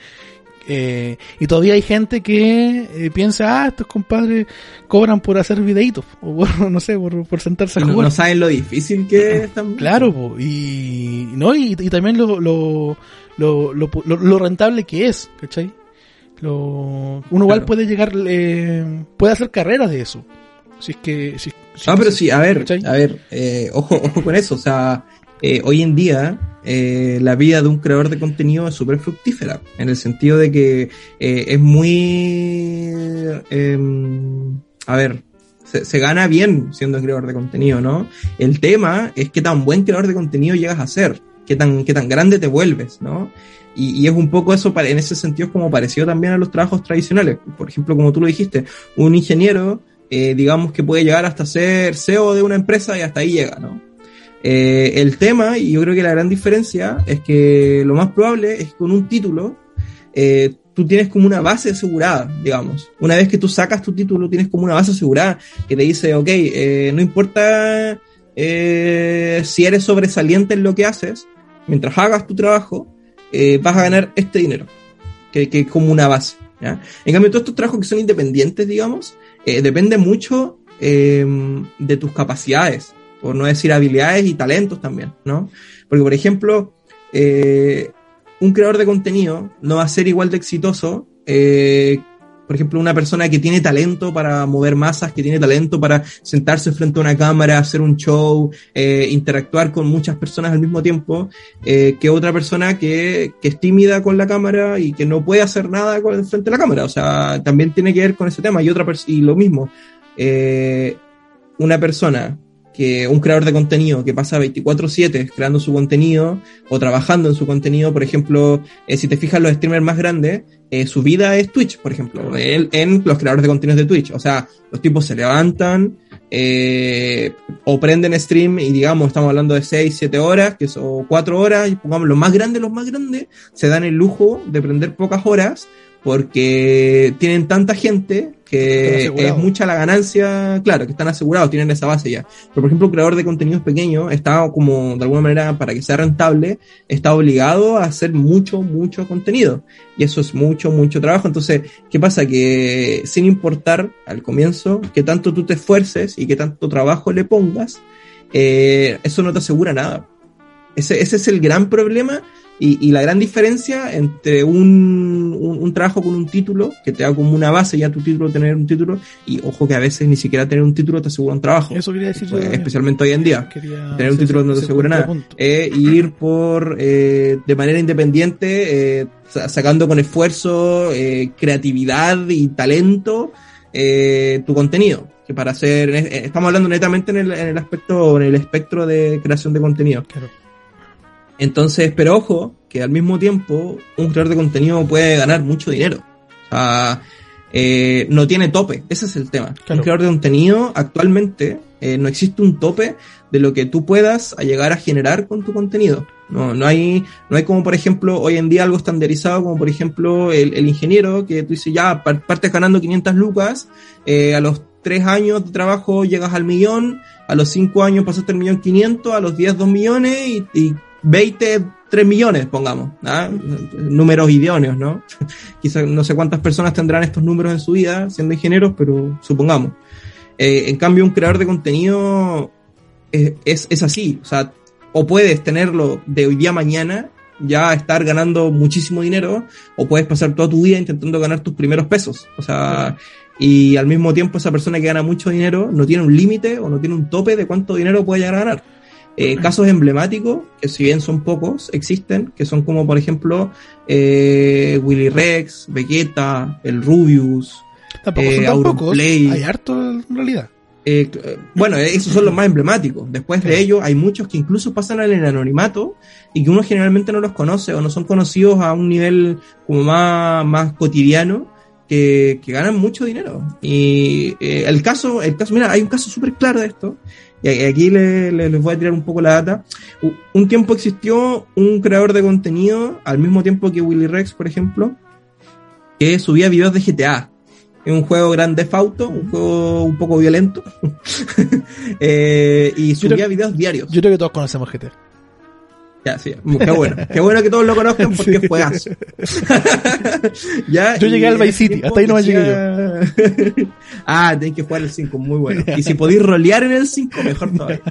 Eh, y todavía hay gente que eh, piensa, ah, estos compadres cobran por hacer videitos, o por, no sé, por, sentarse a jugar. No, saben lo difícil que es también. Claro, y, ¿no? Y, también lo, lo, lo, lo, rentable que es, ¿cachai? Lo, uno igual puede llegar, eh, puede hacer carreras de eso. Si es que... Si, ah, pero sí, a ver, a ver, eh, ojo, ojo con eso, o sea, eh, hoy en día eh, la vida de un creador de contenido es súper fructífera, en el sentido de que eh, es muy... Em, a ver, se, gana bien siendo un creador de contenido, ¿no? El tema es qué tan buen creador de contenido llegas a ser, qué tan, qué tan grande te vuelves, ¿no? Y, es un poco eso, en ese sentido es como parecido también a los trabajos tradicionales. Por ejemplo, como tú lo dijiste, un ingeniero, digamos que puede llegar hasta ser CEO de una empresa y hasta ahí llega, ¿no? Eh, el tema, y yo creo que la gran diferencia, es que lo más probable es que con un título eh, tú tienes como una base asegurada, digamos. Una vez que tú sacas tu título, tienes como una base asegurada que te dice, ok, eh, no importa si eres sobresaliente en lo que haces, mientras hagas tu trabajo, vas a ganar este dinero, que, es como una base. En cambio, todos estos trabajos que son independientes, digamos, depende mucho de tus capacidades por no decir habilidades y talentos también, ¿no? Porque, por ejemplo, eh, un creador de contenido no va a ser igual de exitoso, eh, por ejemplo, una persona que tiene talento para mover masas, que tiene talento para sentarse frente a una cámara, hacer un show, eh, interactuar con muchas personas al mismo tiempo, que otra persona que, que, es tímida con la cámara y que no puede hacer nada con, frente a la cámara. O sea, también tiene que ver con ese tema. Y otra y lo mismo, una persona que un creador de contenido que pasa 24/7 creando su contenido o trabajando en su contenido, por ejemplo, eh, si te fijas los streamers más grandes, eh, su vida es Twitch, por ejemplo, en los creadores de contenidos de Twitch. O sea, los tipos se levantan eh, o prenden stream y digamos, estamos hablando de 6, 7 horas, que son 4 horas, y pongamos los más grandes, los más grandes, se dan el lujo de prender pocas horas porque tienen tanta gente que es mucha la ganancia, claro, que están asegurados, tienen esa base ya. Pero por ejemplo, un creador de contenidos pequeños está como, de alguna manera, para que sea rentable, está obligado a hacer mucho, mucho contenido. Y eso es mucho, mucho trabajo. Entonces, ¿qué pasa? Que sin importar al comienzo que tanto tú te esfuerces y que tanto trabajo le pongas, eh, eso no te asegura nada. Ese, ese es el gran problema y, la gran diferencia entre un, un, trabajo con un título, que te da como una base ya tu título, tener un título, y ojo que a veces ni siquiera tener un título te asegura un trabajo. Eso quería decir pues, Especialmente hoy en día. tener un título no te asegura nada. Eh, ir por, eh, de manera independiente, eh, sacando con esfuerzo, eh, creatividad y talento, eh, tu contenido. Que para hacer, eh, estamos hablando netamente en el, en el aspecto, en el espectro de creación de contenido. Claro. Entonces, pero ojo, que al mismo tiempo un creador de contenido puede ganar mucho dinero. O sea, eh, no tiene tope, ese es el tema. Un creador de contenido actualmente Eh, no existe un tope de lo que tú puedas llegar a generar con tu contenido. No, no hay, no hay como por ejemplo hoy en día algo estandarizado como por ejemplo el, ingeniero que tú dices ya partes ganando 500 lucas, eh, a los 3 años de trabajo llegas al millón, a los 5 años pasaste el millón 500, a los 10 2 millones y, y 20 3 millones, pongamos, ¿ah? números idóneos, ¿no? Quizás no sé cuántas personas tendrán estos números en su vida siendo ingenieros, pero supongamos. Eh, en cambio, un creador de contenido es, es, así, o sea, o puedes tenerlo de hoy día a mañana, ya estar ganando muchísimo dinero, o puedes pasar toda tu vida intentando ganar tus primeros pesos, o sea, y al mismo tiempo esa persona que gana mucho dinero no tiene un límite o no tiene un tope de cuánto dinero puede llegar a ganar. Eh, casos emblemáticos, que si bien son pocos, existen, que son como por ejemplo eh, Willy Rex, Vegeta, el Rubius, Tampoco son eh, tan pocos, hay harto en realidad. Eh, bueno, esos son los más emblemáticos. Después de ellos hay muchos que incluso pasan al anonimato y que uno generalmente no los conoce o no son conocidos a un nivel como más, más cotidiano que, que ganan mucho dinero. Y el caso, el caso, mira, hay un caso súper claro de esto y aquí les voy a tirar un poco la data. Un tiempo existió un creador de contenido, al mismo tiempo que Willy Rex, por ejemplo, que subía videos de GTA. Es un juego grande fauto, un juego un poco violento. Eh, y subía videos diarios. Yo creo que todos conocemos GTA. Ya, sí, qué bueno. Qué bueno que todos lo conozcan porque fue así. ya, yo llegué al Vice City, hasta ahí no me llegué yo. ah, tenés que jugar el 5, muy bueno. Y si podéis rolear en el 5, mejor todavía.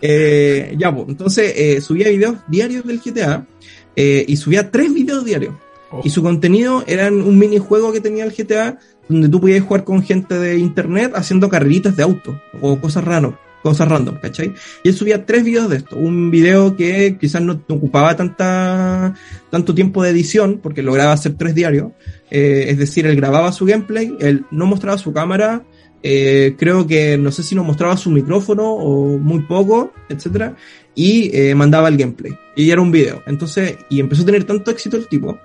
Eh, ya, pues, entonces eh, subía videos diarios del GTA eh, y subía tres videos diarios. Oh. Y su contenido era un minijuego que tenía el GTA donde tú podías jugar con gente de internet haciendo carreritas de auto o cosas raras cosas random, ¿cachai? Y él subía tres videos de esto. Un video que quizás no ocupaba tanta, tanto tiempo de edición, porque lograba hacer tres diarios. Eh, es decir, él grababa su gameplay, él no mostraba su cámara, eh, creo que no sé si no mostraba su micrófono o muy poco, etcétera, y eh, mandaba el gameplay. Y era un video. Entonces, y empezó a tener tanto éxito el tipo,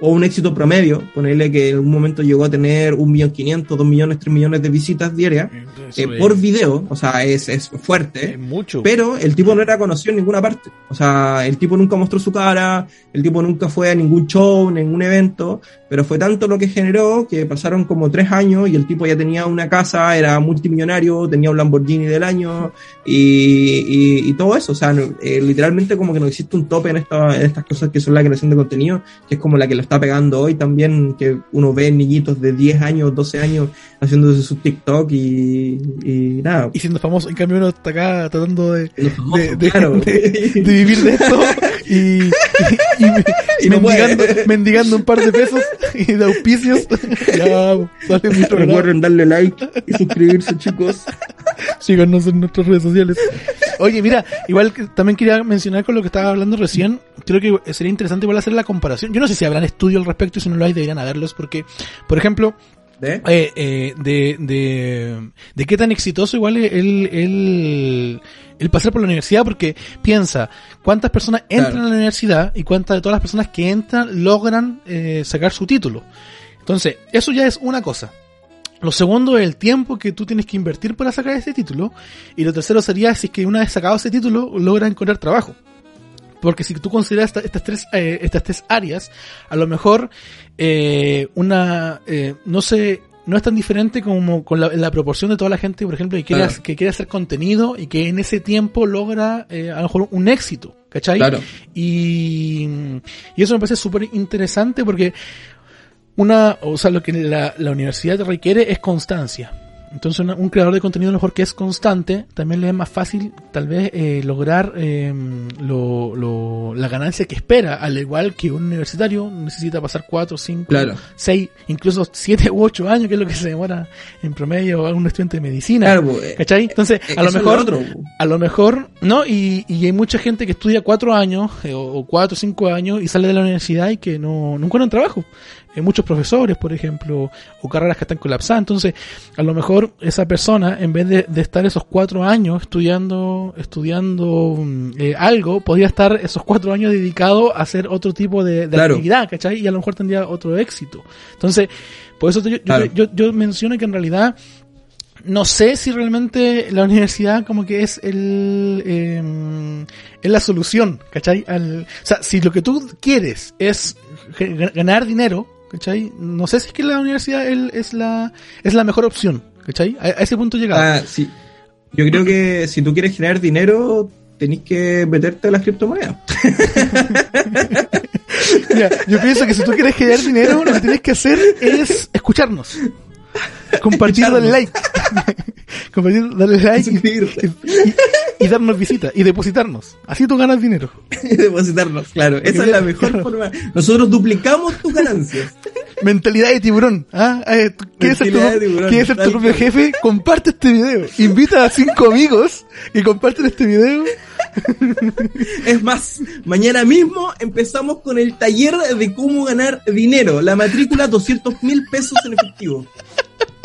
o un éxito promedio, ponerle que en algún momento llegó a tener un millón quinientos, dos millones, tres millones de visitas diarias eh, por video, o sea, es, es fuerte, mucho. pero el tipo no era conocido en ninguna parte, o sea, el tipo nunca mostró su cara, el tipo nunca fue a ningún show, ningún evento, pero fue tanto lo que generó que pasaron como tres años y el tipo ya tenía una casa, era multimillonario, tenía un Lamborghini del año y, y, todo eso, o sea, eh, literalmente como que no existe un tope en, esta, en estas cosas que son la creación de contenido, que es como la que está pegando hoy también, que uno ve niñitos de 10 años, 12 años haciéndose su TikTok y, y nada. Y siendo famoso, en cambio uno está acá tratando de, de, de, vivir de esto y, y, mendigando, mendigando, un par de pesos y de auspicios. ya, sale mi Recuerden darle like y suscribirse, chicos. Síganos en nuestras redes sociales. Oye, mira, igual que también quería mencionar con lo que estaba hablando recién, creo que sería interesante igual hacer la comparación. Yo no sé si habrán estudios al respecto y si no lo hay deberían haberlos porque, por ejemplo, ¿De? Eh, eh, de, de, de, qué tan exitoso igual es el, el, el, pasar por la universidad, porque piensa, cuántas personas entran a la universidad y cuántas de todas las personas que entran logran eh, sacar su título. Entonces, eso ya es una cosa. Lo segundo es el tiempo que tú tienes que invertir para sacar ese título. Y lo tercero sería si es que una vez sacado ese título, logras encontrar trabajo. Porque si tú consideras estas tres, eh, estas tres áreas, a lo mejor eh, una eh, no sé no es tan diferente como con la, proporción de toda la gente, por ejemplo, que quiere, que quiere hacer contenido y que en ese tiempo logra a lo mejor un éxito, ¿cachai? Y, y eso me parece súper interesante porque una, o sea, lo que la, la universidad requiere es constancia. Entonces un creador de contenido mejor que es constante, también le es más fácil tal vez eh, lograr eh, lo, lo, la ganancia que espera, al igual que un universitario necesita pasar 4, 5, 6, incluso 7 u 8 años, que es lo que se demora en promedio a un estudiante de medicina. Claro, eh, ¿Cachai? Entonces, a lo mejor, a lo mejor, ¿no? Y, y hay mucha gente que estudia 4 años, o 4 o 5 años, y sale de la universidad y que no, no encuentran trabajo muchos profesores, por ejemplo, o carreras que están colapsadas. Entonces, a lo mejor esa persona, en vez de, estar esos cuatro años estudiando, estudiando mm, eh, algo, podría estar esos cuatro años dedicado a hacer otro tipo de, actividad, ¿cachai? Y a lo mejor tendría otro éxito. Entonces, por eso yo, yo, yo menciono que en realidad no sé si realmente la universidad como que es el eh, es la solución, ¿cachai? Al, o sea, si lo que tú quieres es ganar dinero, ¿cachai? No sé si es que la universidad es la es la mejor opción, ¿cachai? A, ese punto llegado. Ah, sí. Yo creo que si tú quieres generar dinero, tenés que meterte a las criptomonedas. yo pienso que si tú quieres generar dinero, lo que tienes que hacer es escucharnos. Compartir, darle like. Compartir, darle like y, darnos visita y depositarnos. Así tú ganas dinero. y depositarnos, claro. Esa es la mejor forma. Nosotros duplicamos tus ganancias. Mentalidad de tiburón. ¿ah? Eh, ¿Quieres ser, tu, tu propio jefe? Comparte este video. Invita a cinco amigos y comparten este video. es más, mañana mismo empezamos con el taller de cómo ganar dinero. La matrícula 200 mil pesos en efectivo.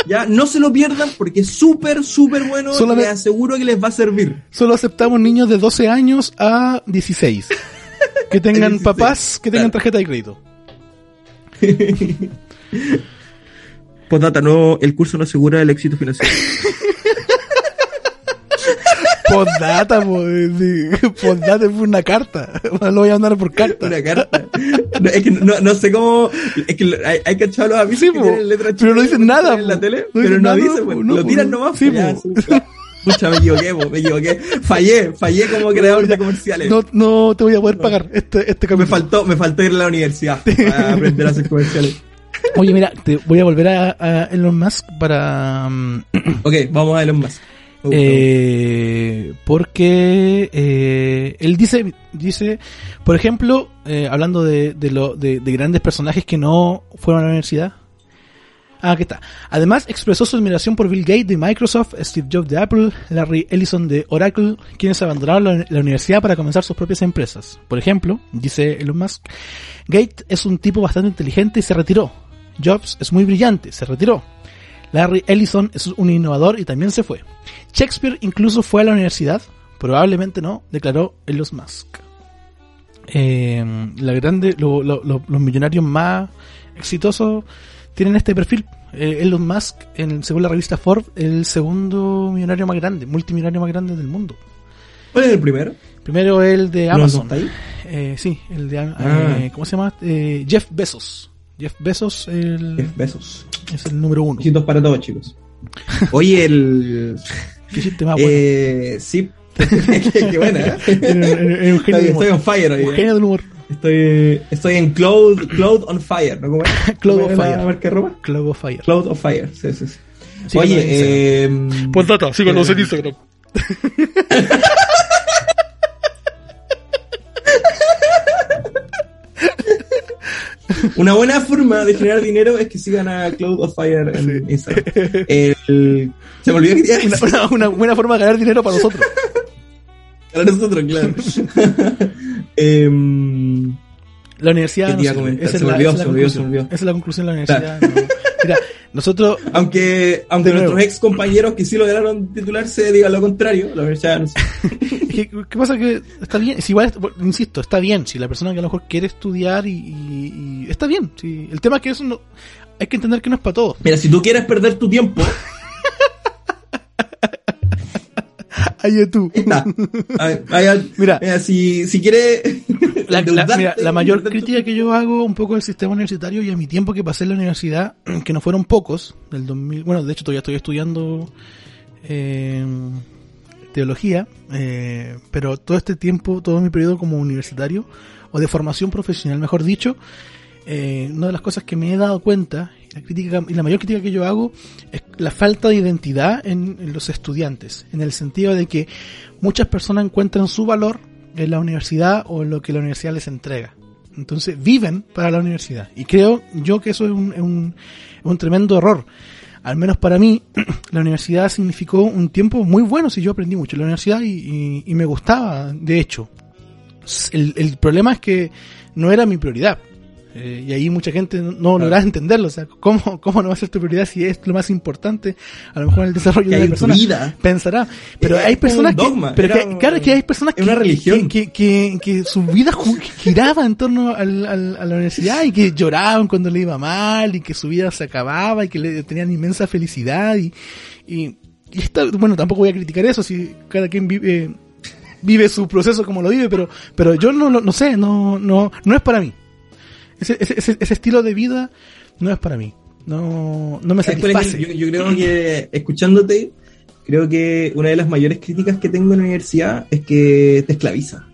Ya, no se lo pierdan porque es súper, súper bueno. y les aseguro que les va a servir. Solo aceptamos niños de 12 años a 16. Que tengan papás que tengan tarjeta de crédito. Postdata, no, el curso no asegura el éxito financiero. Postdata, postdata fue una carta. Lo voy a mandar por carta. Una carta. No, es que no, no, sé cómo. Es que hay, hay que echarlos a mí sí, pero no dicen nada en la tele, pero no dicen, lo tiran nomás. Sí, Pucha, me equivoqué, me equivoqué. Fallé, fallé como creador de comerciales. No, no te voy a poder pagar este, este Me faltó, me faltó ir a la universidad para aprender a hacer comerciales. Oye, mira, te voy a volver a, a Elon Musk para... Mm, ok, vamos a Elon Musk. Eh, porque eh, él dice, dice, por ejemplo, eh, hablando de, de, grandes personajes que no fueron a la universidad. Ah, aquí está. Además, expresó su admiración por Bill Gates de Microsoft, Steve Jobs de Apple, Larry Ellison de Oracle, quienes abandonaron la, la universidad para comenzar sus propias empresas. Por ejemplo, dice Elon Musk, Gates es un tipo bastante inteligente y se retiró. Jobs es muy brillante, se retiró. Larry Ellison es un innovador y también se fue. Shakespeare incluso fue a la universidad, probablemente no, declaró Elon Musk. Eh, la grande, los millonarios más exitosos tienen este perfil. Eh, Elon Musk, en, según la revista Forbes, el segundo millonario más grande, multimillonario más grande del mundo. ¿Cuál es el primero? Primero el de Amazon. ¿No ahí? Eh, sí, el de ah. ¿cómo se llama? Jeff Bezos. Jeff Bezos, el... Jeff Bezos. Es el número uno. Besitos para todos, chicos. Oye, el... ¿Qué chiste más bueno? Eh, sí. qué, buena, ¿eh? estoy, estoy, on fire hoy. Un ¿eh? genio del humor. Estoy, estoy en Cloud, Cloud on Fire, ¿no? ¿Cómo es? Cloud on Fire. A ver qué roba. Cloud on Fire. Cloud on Fire, sí, sí. sí. Oye, eh. Pues data, síganos eh, en Instagram. Una buena forma de generar dinero es que sigan a Cloud of Fire en Instagram. se me olvidó que una, una, buena forma de ganar dinero para nosotros. para nosotros, claro. Em, la universidad. No esa, se, olvidó, se, olvidó, se olvidó. Esa es la conclusión de la universidad. Mira, nosotros. Aunque, aunque nuestros ex compañeros que sí lograron titularse digan lo contrario, no sé. ¿Qué, ¿Qué, pasa? Que está bien, es igual, insisto, está bien. Si la persona que a lo mejor quiere estudiar y, y, está bien. Si, el tema es que eso no. Hay que entender que no es para todos. Mira, si tú quieres perder tu tiempo. Ahí tú. mira, mira, si, si quiere. La, mira, la mayor crítica que yo hago un poco del sistema universitario y a mi tiempo que pasé en la universidad, que no fueron pocos, del 2000. Bueno, de hecho, todavía estoy estudiando. Eh, teología, eh, pero todo este tiempo, todo mi periodo como universitario, o de formación profesional, mejor dicho, eh, una de las cosas que me he dado cuenta, la crítica, y la mayor crítica que yo hago, es la falta de identidad en, los estudiantes, en el sentido de que muchas personas encuentran su valor en la universidad o en lo que la universidad les entrega. Entonces viven para la universidad. Y creo yo que eso es un, un, un tremendo error al menos para mí, la universidad significó un tiempo muy bueno si yo aprendí mucho en la universidad y, y, me gustaba, de hecho. El, el, problema es que no era mi prioridad. Eh, y ahí mucha gente no, logra entenderlo. O sea, ¿cómo, ¿cómo no va a ser tu prioridad si es lo más importante? A lo mejor en el desarrollo de la persona vida. pensará. Pero hay personas que, pero claro que hay personas que, una religión. Que, que, que, su vida giraba en torno al, al, a la universidad y que lloraban cuando le iba mal y que su vida se acababa y que le tenían inmensa felicidad y, y y está, bueno, tampoco voy a criticar eso, si cada quien vive, vive su proceso como lo vive, pero, pero yo no, no, sé, no, no, no es para mí. Ese, ese, ese estilo de vida no es para mí. No, no me satisface. Yo, yo creo que, escuchándote, creo que una de las mayores críticas que tengo en la universidad es que te esclaviza.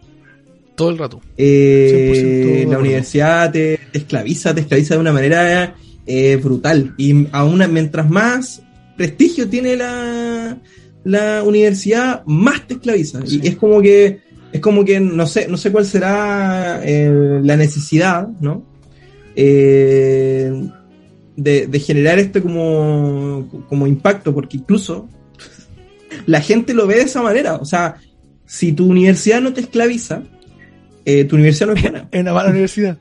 Todo el rato. Eh, la universidad te, esclaviza, te esclaviza de una manera eh, brutal. Y aún mientras más prestigio tiene la, la universidad, más te esclaviza. Y es como que, es como que no sé, no sé cuál será eh, la necesidad, ¿no? De, de, generar este como, como impacto, porque incluso la gente lo ve de esa manera. O sea, si tu universidad no te esclaviza, eh, tu universidad no es buena. Es una mala universidad.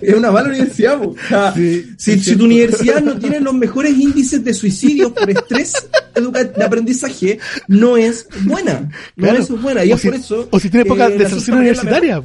es una mala universidad. O sea, si, tu universidad no tiene los mejores índices de suicidio por estrés de aprendizaje, no es buena. No es buena. Y es por eso. O si tiene poca deserción universitaria.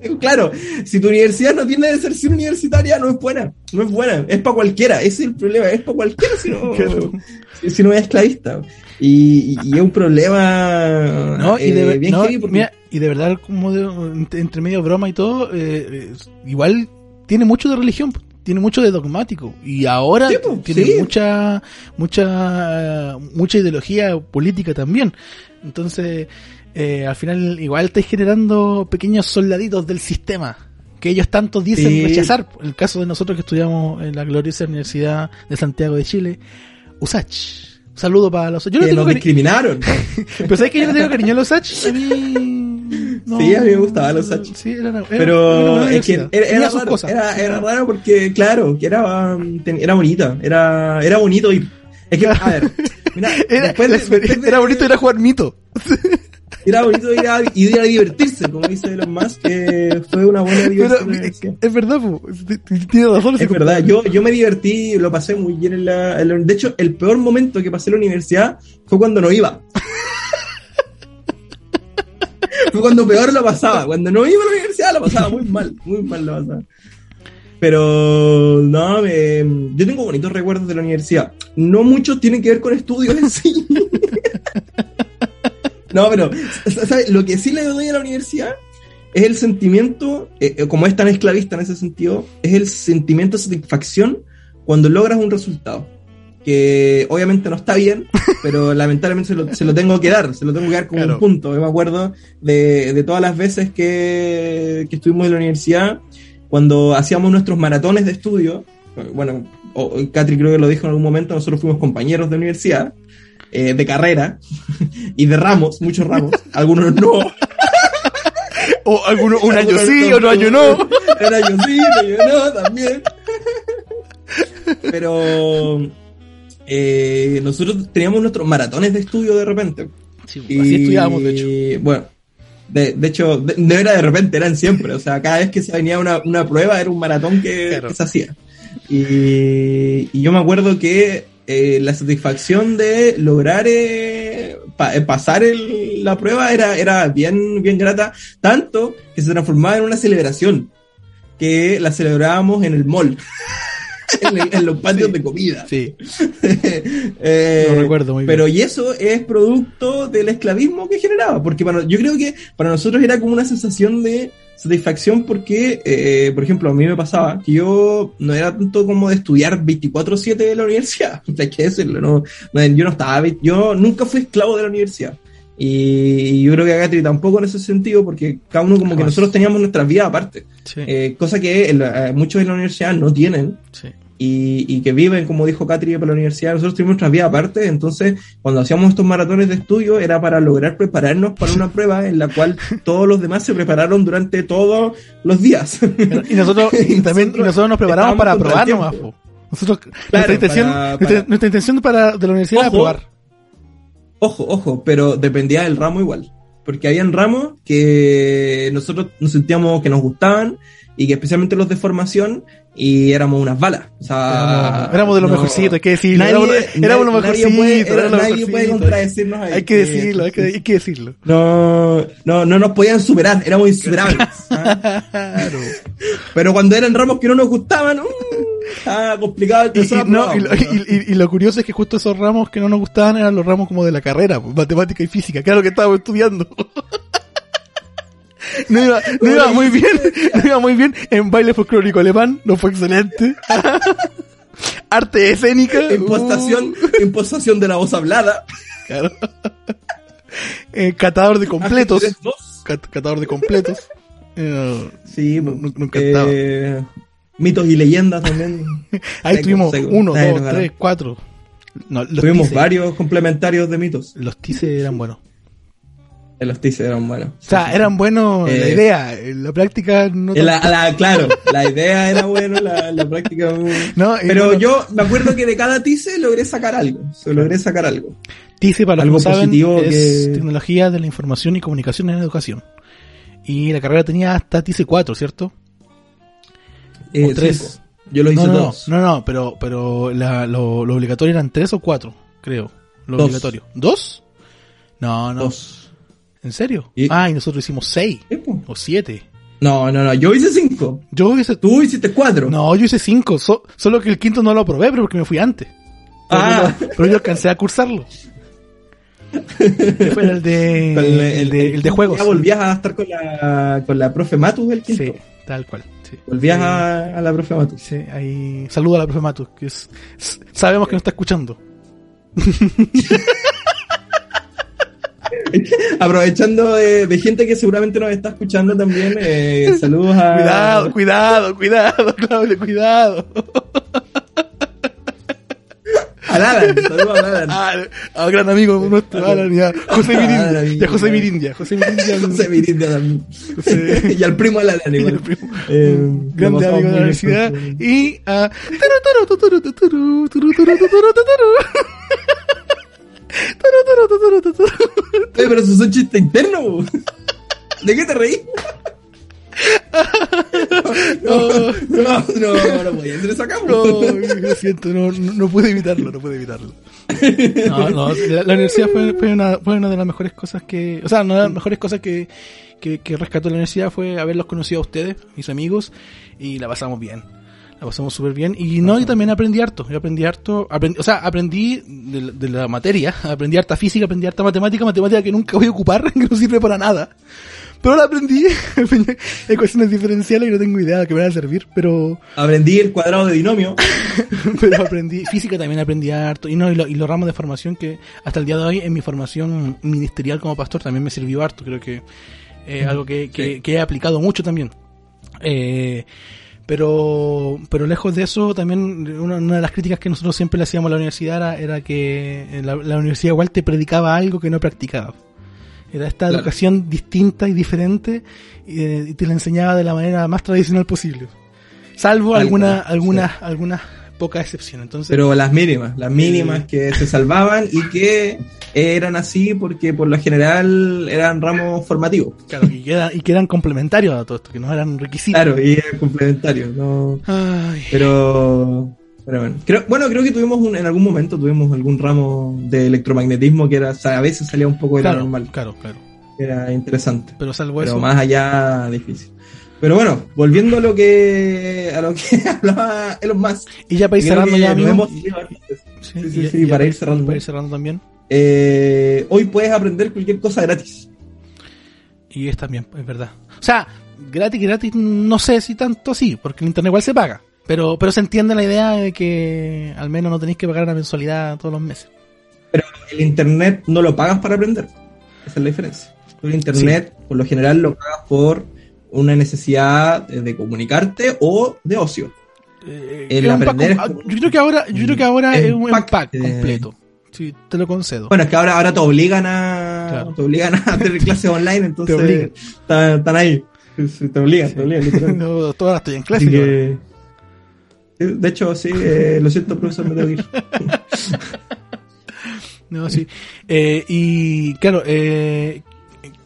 Claro, si tu universidad no tiene deserción universitaria, no es buena. No es buena. Es para cualquiera. Ese es el problema. Es para cualquiera si no, si, no es esclavista. Y, es un problema no, y de, eh, y de verdad, como entre medio broma y todo, eh, igual tiene mucho de religión tiene mucho de dogmático y ahora tiene mucha mucha mucha ideología política también entonces eh, al final igual estáis generando pequeños soldaditos del sistema que ellos tanto dicen rechazar. El caso de nosotros que estudiamos en la gloriosa Universidad de Santiago de Chile, USACH. Saludo para los yo no que nos discriminaron. Pero ¿sabes que yo no tengo cariño a los USACH? A mí... Sí, a mí me gustaba los USACH. Sí, era, Pero es que era, raro, era, era, raro porque, claro, que era, era bonita. Era, era bonito y... Es que, a ver, mira, era, después era bonito ir a jugar mito. Era bonito ir a, ir a divertirse, como dice Elon Musk, que fue una buena diversión. es verdad, tiene razón. Es verdad, yo, yo me divertí, lo pasé muy bien en la, De hecho, el peor momento que pasé en la universidad fue cuando no iba. fue cuando peor lo pasaba. Cuando no iba a la universidad lo pasaba muy mal, muy mal lo pasaba. Pero no, yo tengo bonitos recuerdos de la universidad. No muchos tienen que ver con estudios en sí. No, pero lo que sí le doy a la universidad es el sentimiento, eh, eh, como es tan esclavista en ese sentido, es el sentimiento de satisfacción cuando logras un resultado. Que obviamente no está bien, pero lamentablemente se lo, tengo que dar, se lo tengo que dar como un punto. Yo me acuerdo de, todas las veces que, estuvimos en la universidad, cuando hacíamos nuestros maratones de estudio, bueno, Catri creo que lo dijo en algún momento, nosotros fuimos compañeros de universidad, eh, de carrera y de ramos, muchos ramos, algunos no. o algunos un año sí, o un año no. Un año sí, un año no, también. Pero eh, nosotros teníamos nuestros maratones de estudio de repente. Sí, así estudiábamos, de hecho. Bueno, de, de hecho, no era de repente, eran siempre. O sea, cada vez que se venía una, una prueba era un maratón que, que se hacía. Y, y, yo me acuerdo que eh, la satisfacción de lograr eh, eh, pasar la prueba era, era bien, bien grata, tanto que se transformaba en una celebración, que la celebrábamos en el mall. en, los patios de comida. Sí. Lo recuerdo muy bien. Pero y eso es producto del esclavismo que generaba, porque para, yo creo que para nosotros era como una sensación de satisfacción porque, eh, por ejemplo, a mí me pasaba que yo no era tanto como de estudiar 24/7 de la universidad, hay que decirlo, no, yo no estaba, yo nunca fui esclavo de la universidad. Y yo creo que Agatri tampoco en ese sentido, porque cada uno como que nosotros teníamos nuestras vidas aparte. Eh, cosa que eh, muchos de la universidad no tienen. Sí y, que viven, como dijo Catri, para la universidad. Nosotros tuvimos nuestra vida aparte, entonces cuando hacíamos estos maratones de estudio era para lograr prepararnos para una prueba en la cual todos los demás se prepararon durante todos los días. Y nosotros también nosotros nos preparamos para aprobar nomás. Nosotros, nuestra, intención, para, nuestra, intención para, de la universidad era aprobar. Ojo, ojo, pero dependía del ramo igual. Porque habían ramos que nosotros nos sentíamos que nos gustaban y que especialmente los de formación y éramos unas balas. O sea, éramos, de los mejorcitos, hay que decirlo. Nadie, éramos, los mejorcitos. Nadie puede, nadie puede contradecirnos ahí. Hay que decirlo, hay que, hay que decirlo. No, no, no nos podían superar, éramos insuperables. ¿ah? claro. Pero cuando eran ramos que no nos gustaban, uh, Ah, complicado y, y, lo, curioso es que justo esos ramos que no nos gustaban eran los ramos como de la carrera, matemática y física, que era lo que estábamos estudiando. No iba, no iba muy bien, no iba muy bien en baile folclórico alemán, no fue excelente. Arte escénica. Impostación, uh. impostación de la voz hablada. Claro. Eh, catador de completos. catador de completos. Eh, sí, nunca eh, Mitos y leyendas también. Ahí tuvimos uno, dos, tres, cuatro. tuvimos varios complementarios de mitos. Los tices eran buenos. Los tices eran buenos. O sea, eran buenos la eh, idea, la práctica no. claro, la idea era buena, la, práctica. No, Pero yo me acuerdo que de cada tice logré sacar algo. logré sacar algo. TICE, para los que saben, es tecnología de la información y comunicación en educación. Y la carrera tenía hasta TICE 4, ¿cierto? Eh, o 3. Yo lo hice no, dos. No, no, pero, pero lo, obligatorio eran 3 o 4, creo. Lo obligatorio. ¿Dos? No, no. Dos. ¿En serio? Ah, y nosotros hicimos seis o siete. No, no, no, yo hice cinco. Yo hice... Tú hiciste cuatro. No, yo hice cinco, solo que el quinto no lo aprobé, pero porque me fui antes. ah. pero yo alcancé a cursarlo. fue el de, el, de, el de juegos. Ya volvías a estar con la, con la profe Matus el quinto. Sí, tal cual. Sí. Volvías a, a, la profe Matus. Sí, ahí. Saludo a la profe Matus, que es, sabemos que nos está escuchando. Aprovechando de, gente que seguramente nos está escuchando también, eh, saludos a. Cuidado, cuidado, cuidado, Claudio, cuidado. A Alan, saludos a Alan. Ah, a gran amigo nuestro, Alan, ya. José Mirindia, José Mirindia, José Mirindia. José Mirindia también. y al primo Alan, igual. Primo, eh, grande amigo de la universidad. Y a. pero eso es un chiste interno. ¿De qué te reí? No, no, no, no podía entrar acá. No, lo siento, no, no pude evitarlo, no pude evitarlo. No, no, la, universidad fue, fue, una, fue una de las mejores cosas que, o sea, una de las mejores cosas que, que, que rescató la universidad fue haberlos conocido a ustedes, mis amigos, y la pasamos bien la pasamos súper bien. Y no, y también aprendí harto. Yo aprendí harto, o sea, aprendí de, la materia, aprendí harta física, aprendí harta matemática, matemática que nunca voy a ocupar, que no sirve para nada. Pero la aprendí, ecuaciones diferenciales y no tengo idea de qué me van a servir, pero... Aprendí el cuadrado de binomio. pero aprendí, física también aprendí harto, y no, y, los ramos de formación que hasta el día de hoy en mi formación ministerial como pastor también me sirvió harto, creo que es algo que, que, que, he aplicado mucho también. Eh, pero, pero lejos de eso, también una, de las críticas que nosotros siempre le hacíamos a la universidad era, que la, universidad igual te predicaba algo que no practicaba. Era esta educación distinta y diferente eh, y, te la enseñaba de la manera más tradicional posible. Salvo algunas algunas algunas poca excepción. Entonces, Pero las mínimas, las mínimas que se salvaban y que eran así porque por lo general eran ramos formativos. Claro, y que, eran, y que eran complementarios a todo esto, que no eran requisitos. Claro, y eran complementarios. No... Pero, pero bueno. Creo, bueno, creo que tuvimos un, en algún momento tuvimos algún ramo de electromagnetismo que era, a veces salía un poco de lo normal. Claro, claro. Era interesante. Pero salvo pero más allá difícil. Pero bueno, volviendo a lo que a lo que hablaba Elon Musk. Y ya para ir cerrando ya, amigo. Sí, sí, sí, para, ir cerrando. Para ir cerrando también. Eh, hoy puedes aprender cualquier cosa gratis. Y es también, es verdad. O sea, gratis, gratis, no sé si tanto sí, porque el internet igual se paga. Pero, pero se entiende la idea de que al menos no tenéis que pagar una mensualidad todos los meses. Pero el internet no lo pagas para aprender. Esa es la diferencia. El internet, por lo general, lo pagas por una necesidad de comunicarte o de ocio. Eh, el aprender yo creo que ahora, yo creo que ahora es un pack, completo. Sí, te lo concedo. Bueno, es que ahora, ahora te obligan a te obligan a hacer clases online, entonces están, ahí. Te obligan, te obligan. no, todas estoy en clase. de hecho, sí, eh, lo siento, profesor, me tengo que ir. no, sí. Eh, y claro, eh,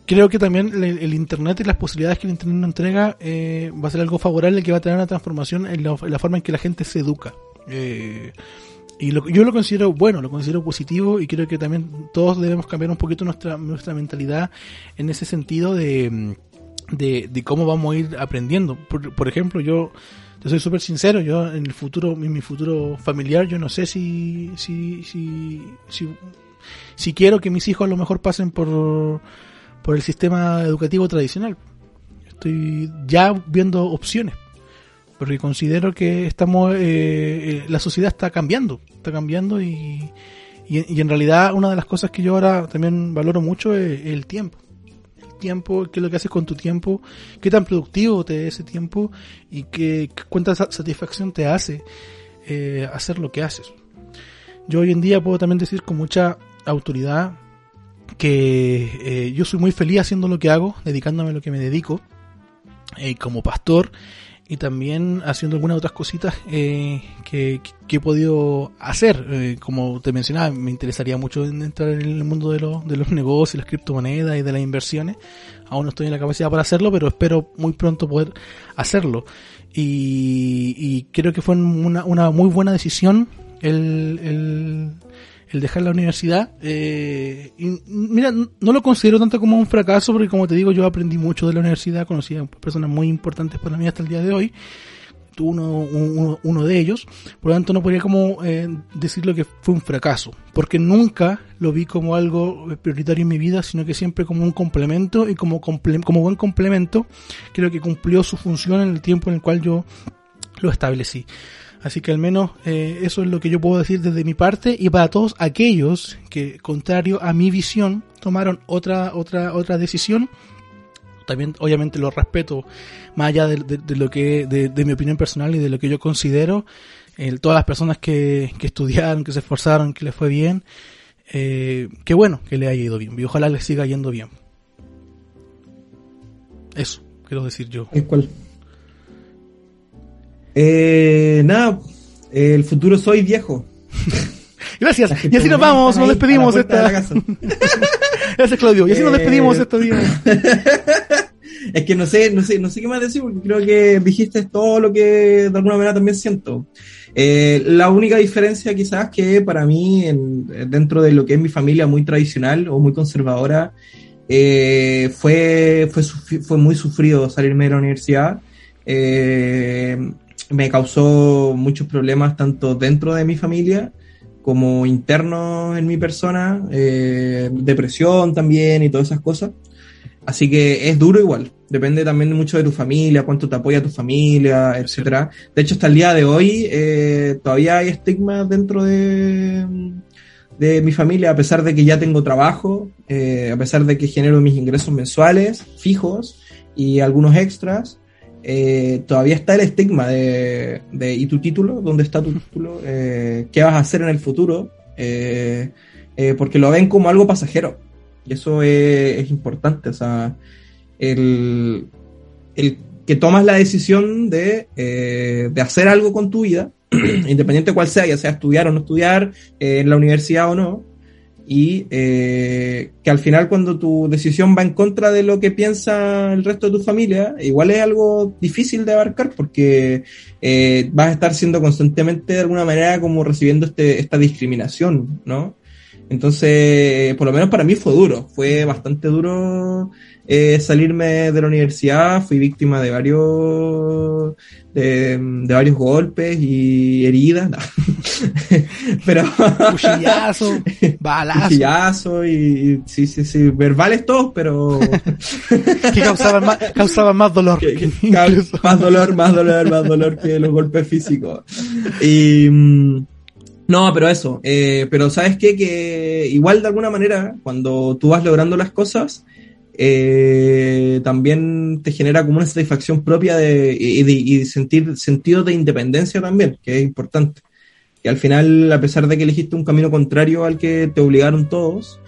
creo que también el, Internet y las posibilidades que el Internet nos entrega eh, va a ser algo favorable que va a tener una transformación en la, forma en que la gente se educa. Eh, y yo lo considero bueno, lo considero positivo y creo que también todos debemos cambiar un poquito nuestra, nuestra mentalidad en ese sentido de, de, cómo vamos a ir aprendiendo. Por, ejemplo, yo te soy súper sincero, yo en el futuro, en mi futuro familiar, yo no sé si, si, si, si quiero que mis hijos a lo mejor pasen por, por el sistema educativo tradicional. Estoy ya viendo opciones porque considero que estamos, eh, eh, la sociedad está cambiando, está cambiando y, y, en realidad una de las cosas que yo ahora también valoro mucho es el tiempo. El tiempo, qué es lo que haces con tu tiempo, qué tan productivo te es ese tiempo y qué, cuánta satisfacción te hace eh, hacer lo que haces. Yo hoy en día puedo también decir con mucha autoridad que yo soy muy feliz haciendo lo que hago, dedicándome a lo que me dedico. como pastor y también haciendo algunas otras cositas eh, que, he podido hacer. Eh, como te mencionaba, me interesaría mucho entrar en el mundo de, de los negocios, las criptomonedas y de las inversiones. Aún no estoy en la capacidad para hacerlo, pero espero muy pronto poder hacerlo. Y, creo que fue una, una muy buena decisión el, el dejar la universidad. Eh, y mira, no lo considero tanto como un fracaso, porque como te digo, yo aprendí mucho de la universidad, conocí a personas muy importantes para mí hasta el día de hoy. Tú uno, uno, de ellos, por lo tanto no podría como eh, decirlo que fue un fracaso, porque nunca lo vi como algo prioritario en mi vida, sino que siempre como un complemento y como, como buen complemento creo que cumplió su función en el tiempo en el cual yo lo establecí. Así que al menos eh, eso es lo que yo puedo decir desde mi parte y para todos aquellos que, contrario a mi visión, tomaron otra, otra, otra decisión. También, obviamente, lo respeto, más allá de, lo que, de, mi opinión personal y de lo que yo considero. todas las personas que, estudiaron, que se esforzaron, que les fue bien. Eh, qué bueno que le haya ido bien y ojalá les siga yendo bien. Eso, quiero decir yo. ¿Cuál? Eh, nada, el futuro soy viejo. Gracias. Y así nos vamos, nos despedimos esta. Gracias, Claudio. Y así nos despedimos este día. es que no sé, no sé, no sé qué más decir, porque creo que dijiste todo lo que de alguna manera también siento. Eh, la única diferencia quizás que para mí, dentro de lo que es mi familia muy tradicional o muy conservadora, eh, fue, fue, fue muy sufrido salirme de la universidad. Eh, me causó muchos problemas tanto dentro de mi familia como internos en mi persona, eh, depresión también y todas esas cosas. Así que es duro igual, depende también mucho de tu familia, cuánto te apoya tu familia, etcétera. De hecho, hasta el día de hoy eh, todavía hay estigma dentro de, de mi familia, a pesar de que ya tengo trabajo, eh, a pesar de que genero mis ingresos mensuales fijos y algunos extras, eh, todavía está el estigma de, ¿y tu título? ¿Dónde está tu título? Eh, ¿Qué vas a hacer en el futuro? Eh, porque lo ven como algo pasajero. Y eso es, importante. O sea, el, que tomas la decisión de, de hacer algo con tu vida, independiente de cuál sea, ya sea estudiar o no estudiar, en la universidad o no, y eh, que al final cuando tu decisión va en contra de lo que piensa el resto de tu familia, igual es algo difícil de abarcar porque eh, vas a estar siendo constantemente de alguna manera como recibiendo este, esta discriminación, ¿no? Entonces, por lo menos para mí fue duro, fue bastante duro eh, salirme de la universidad, fui víctima de varios de, varios golpes y heridas, pero cuchillazo, balazo, cuchillazo y, sí, sí, sí, verbales todos, pero que causaban más, causaban más dolor, más dolor, más dolor, más dolor que los golpes físicos. Y mm, no, pero eso, eh, pero sabes qué? que igual de alguna manera cuando tú vas logrando las cosas eh, también te genera como una satisfacción propia de, y, sentir sentido de independencia también, que es importante. Que al final, a pesar de que elegiste un camino contrario al que te obligaron todos,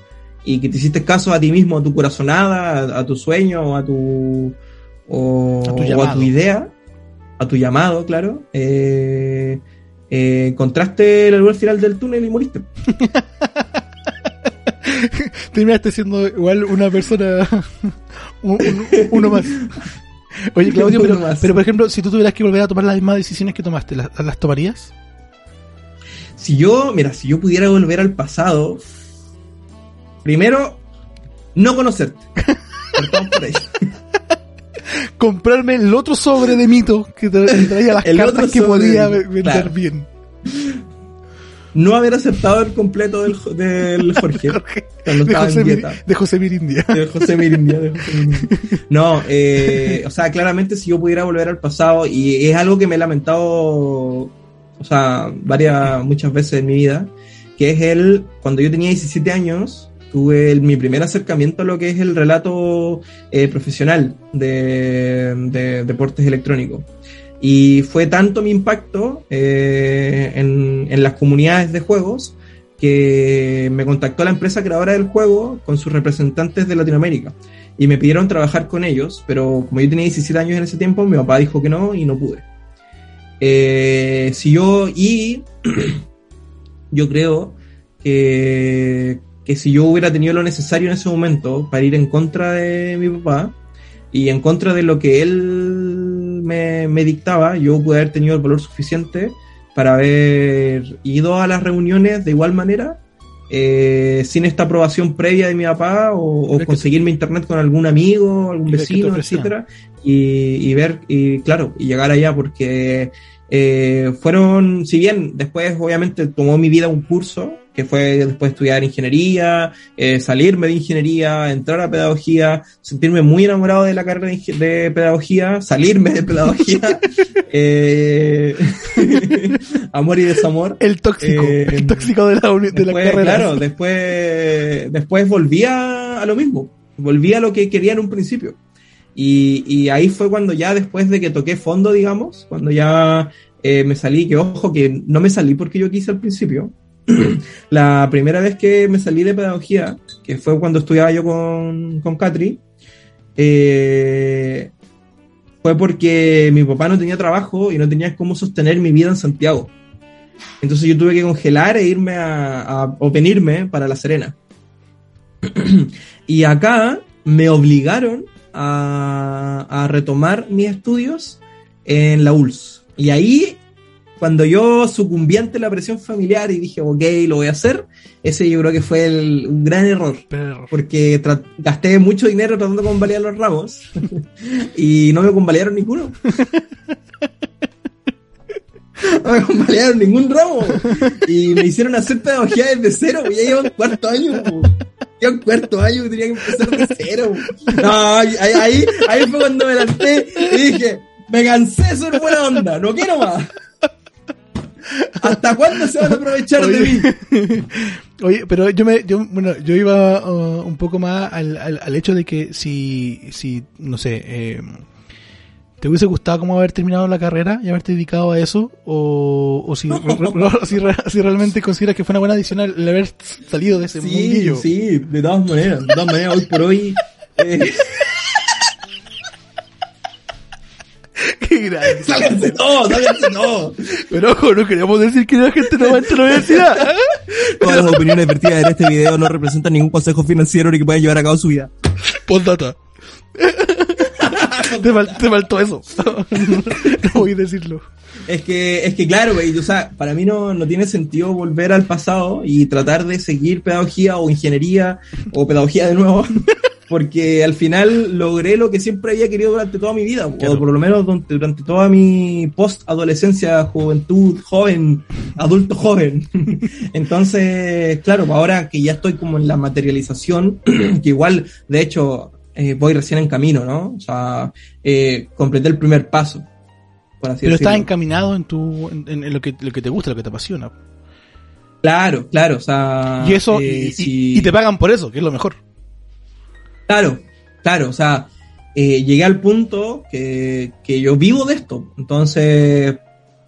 y que te hiciste caso a ti mismo, a tu corazonada, a, tu sueño, a tu, o, a tu, idea, a tu llamado, claro, eh, eh, encontraste el final del túnel y moriste. terminaste siendo igual una persona, uno más. Oye, Claudio, pero, por ejemplo, si tú tuvieras que volver a tomar las mismas decisiones que tomaste, ¿las, las tomarías? Si yo, mira, si yo pudiera volver al pasado, primero, no conocerte. comprarme el otro sobre de mito que traía las cartas que podía vender bien no haber aceptado el completo del, del Jorge, cuando de, estaba José en dieta. de José Mirindia. De José Mirindia, de José Mirindia. No, eh, o sea, claramente si yo pudiera volver al pasado, y es algo que me he lamentado, o sea, varias, muchas veces en mi vida, que es el, cuando yo tenía 17 años, tuve el, mi primer acercamiento a lo que es el relato eh, profesional de, de deportes electrónicos. Y fue tanto mi impacto eh, en, en, las comunidades de juegos que me contactó la empresa creadora del juego con sus representantes de Latinoamérica. Y me pidieron trabajar con ellos, pero como yo tenía 17 años en ese tiempo, mi papá dijo que no y no pude. Eh, si yo, y yo creo que, que si yo hubiera tenido lo necesario en ese momento para ir en contra de mi papá y en contra de lo que él me, me, dictaba, yo pude haber tenido el valor suficiente para haber ido a las reuniones de igual manera, eh, sin esta aprobación previa de mi papá, o, o conseguirme internet con algún amigo, algún vecino, etcétera, y, y, ver, y claro, y llegar allá, porque eh, fueron, si bien después obviamente tomó mi vida un curso, que fue después estudiar ingeniería, eh, salirme de ingeniería, entrar a pedagogía, sentirme muy enamorado de la carrera de, de pedagogía, salirme de pedagogía, eh, amor y desamor. El tóxico, eh, el tóxico de la, de después, la carrera. Claro, después, después volví a, lo mismo, volví a lo que quería en un principio. Y, y ahí fue cuando ya después de que toqué fondo, digamos, cuando ya me salí, que ojo, que no me salí porque yo quise al principio, la primera vez que me salí de pedagogía, que fue cuando estudiaba yo con, con Catri, eh, fue porque mi papá no tenía trabajo y no tenía cómo sostener mi vida en Santiago. Entonces yo tuve que congelar e irme a, o venirme para La Serena. y acá me obligaron a, a retomar mis estudios en la ULS. Y ahí cuando yo sucumbí ante la presión familiar y dije, ok, lo voy a hacer, ese yo creo que fue el, un gran error. Porque gasté mucho dinero tratando de convalidar los ramos y no me convalidaron ninguno. no me convalidaron ningún ramo. Y me hicieron hacer pedagogía desde cero, ya llevo un cuarto año. Ya un cuarto año tenía que empezar de cero. No, ahí, ahí, ahí fue cuando me lanzé y dije, me cansé de ser buena onda, no quiero más. ¿Hasta cuándo se van a aprovechar Oye, de mí? Oye, pero yo me, yo, bueno, yo iba uh, un poco más al, al, al, hecho de que si, si, no sé, eh, ¿te hubiese gustado como haber terminado la carrera y haberte dedicado a eso? O, o si, si, si, realmente consideras que fue una buena adición el haber salido de ese sí, mundillo. Sí, de todas maneras, de todas maneras, hoy por hoy, eh, Qué grande. Sáquense todo, sáquense todo. Pero ojo, no queríamos decir que la gente no va a entrar a la universidad. Todas las opiniones vertidas en este video no representan ningún consejo financiero ni que pueda llevar a cabo su vida. Postdata. te, fal te, faltó eso. no voy a decirlo. Es que, es que claro, güey, o sea, para mí no, no tiene sentido volver al pasado y tratar de seguir pedagogía o ingeniería o pedagogía de nuevo porque al final logré lo que siempre había querido durante toda mi vida, claro. o por lo menos durante, durante toda mi post-adolescencia, juventud, joven, adulto joven. Entonces, claro, ahora que ya estoy como en la materialización, que igual, de hecho, eh, voy recién en camino, ¿no? O sea, eh, completé el primer paso. Por así Pero decirlo. estás encaminado en, tu, en, en, lo, que, lo que te gusta, lo que te apasiona. Claro, claro, o sea... Y eso, eh, y, si... y te pagan por eso, que es lo mejor. Claro, claro, o sea, eh, llegué al punto que, que, yo vivo de esto. Entonces,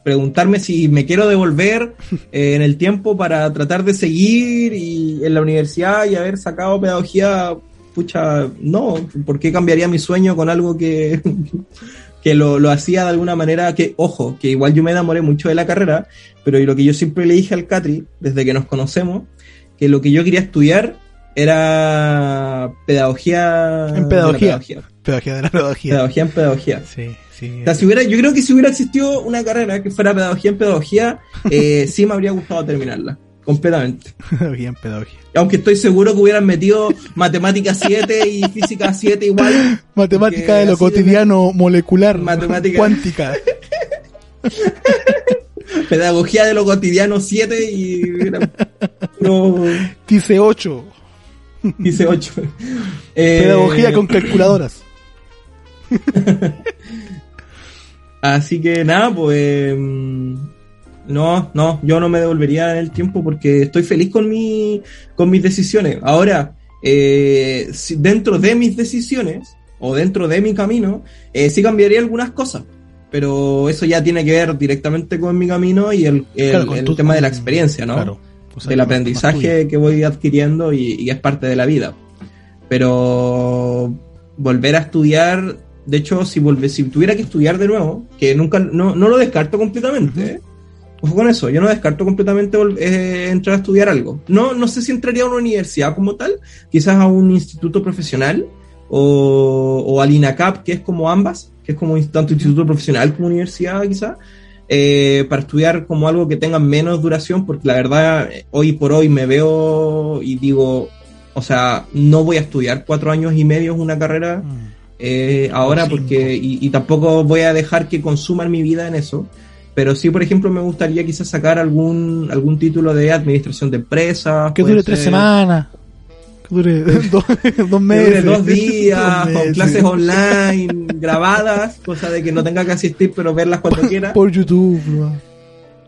preguntarme si me quiero devolver eh, en el tiempo para tratar de seguir y en la universidad y haber sacado pedagogía, pucha, no, ¿por qué cambiaría mi sueño con algo que, que lo, lo hacía de alguna manera que, ojo, que igual yo me enamoré mucho de la carrera, pero lo que yo siempre le dije al Catri, desde que nos conocemos, que lo que yo quería estudiar era pedagogía. En pedagogía. pedagogía. Pedagogía de la pedagogía. Pedagogía en pedagogía. Sí, sí. O sea, si hubiera, yo creo que si hubiera existido una carrera que fuera pedagogía en pedagogía, eh, sí me habría gustado terminarla. completamente. Bien, pedagogía. Aunque estoy seguro que hubieran metido matemática 7 y física 7 igual. Matemática de lo cotidiano, molecular, matemática cuántica. Pedagogía de lo cotidiano 7 y... No... Dice 8. Dice 8. Pedagogía con calculadoras. Así que nada, pues... Mm, no, no, yo no me devolvería en el tiempo porque estoy feliz con, mi, con mis decisiones. Ahora, eh, dentro de mis decisiones o dentro de mi camino, eh, sí cambiaría algunas cosas. Pero eso ya tiene que ver directamente con mi camino y el, el, tema de la experiencia, ¿no? Claro. Del aprendizaje que voy adquiriendo y, es parte de la vida. Pero volver a estudiar, de hecho, si, volve, si tuviera que estudiar de nuevo, que nunca, no, no lo descarto completamente, ¿eh? Ojo con eso, yo no descarto completamente eh, entrar a estudiar algo. No, no sé si entraría a una universidad como tal, quizás a un instituto profesional o, o al INACAP, que es como ambas, que es como tanto instituto profesional como universidad quizás, eh, para estudiar como algo que tenga menos duración, porque la verdad hoy por hoy me veo y digo, o sea, no voy a estudiar cuatro años y medio una carrera mm. eh, ahora porque y, y, tampoco voy a dejar que consuman mi vida en eso. Pero sí, por ejemplo, me gustaría quizás sacar algún, algún título de administración de empresas. Que dure tres semanas. Que dure dos, meses. dos días, con clases online grabadas, cosa de que no tenga que asistir, pero verlas cuando quiera. Por YouTube,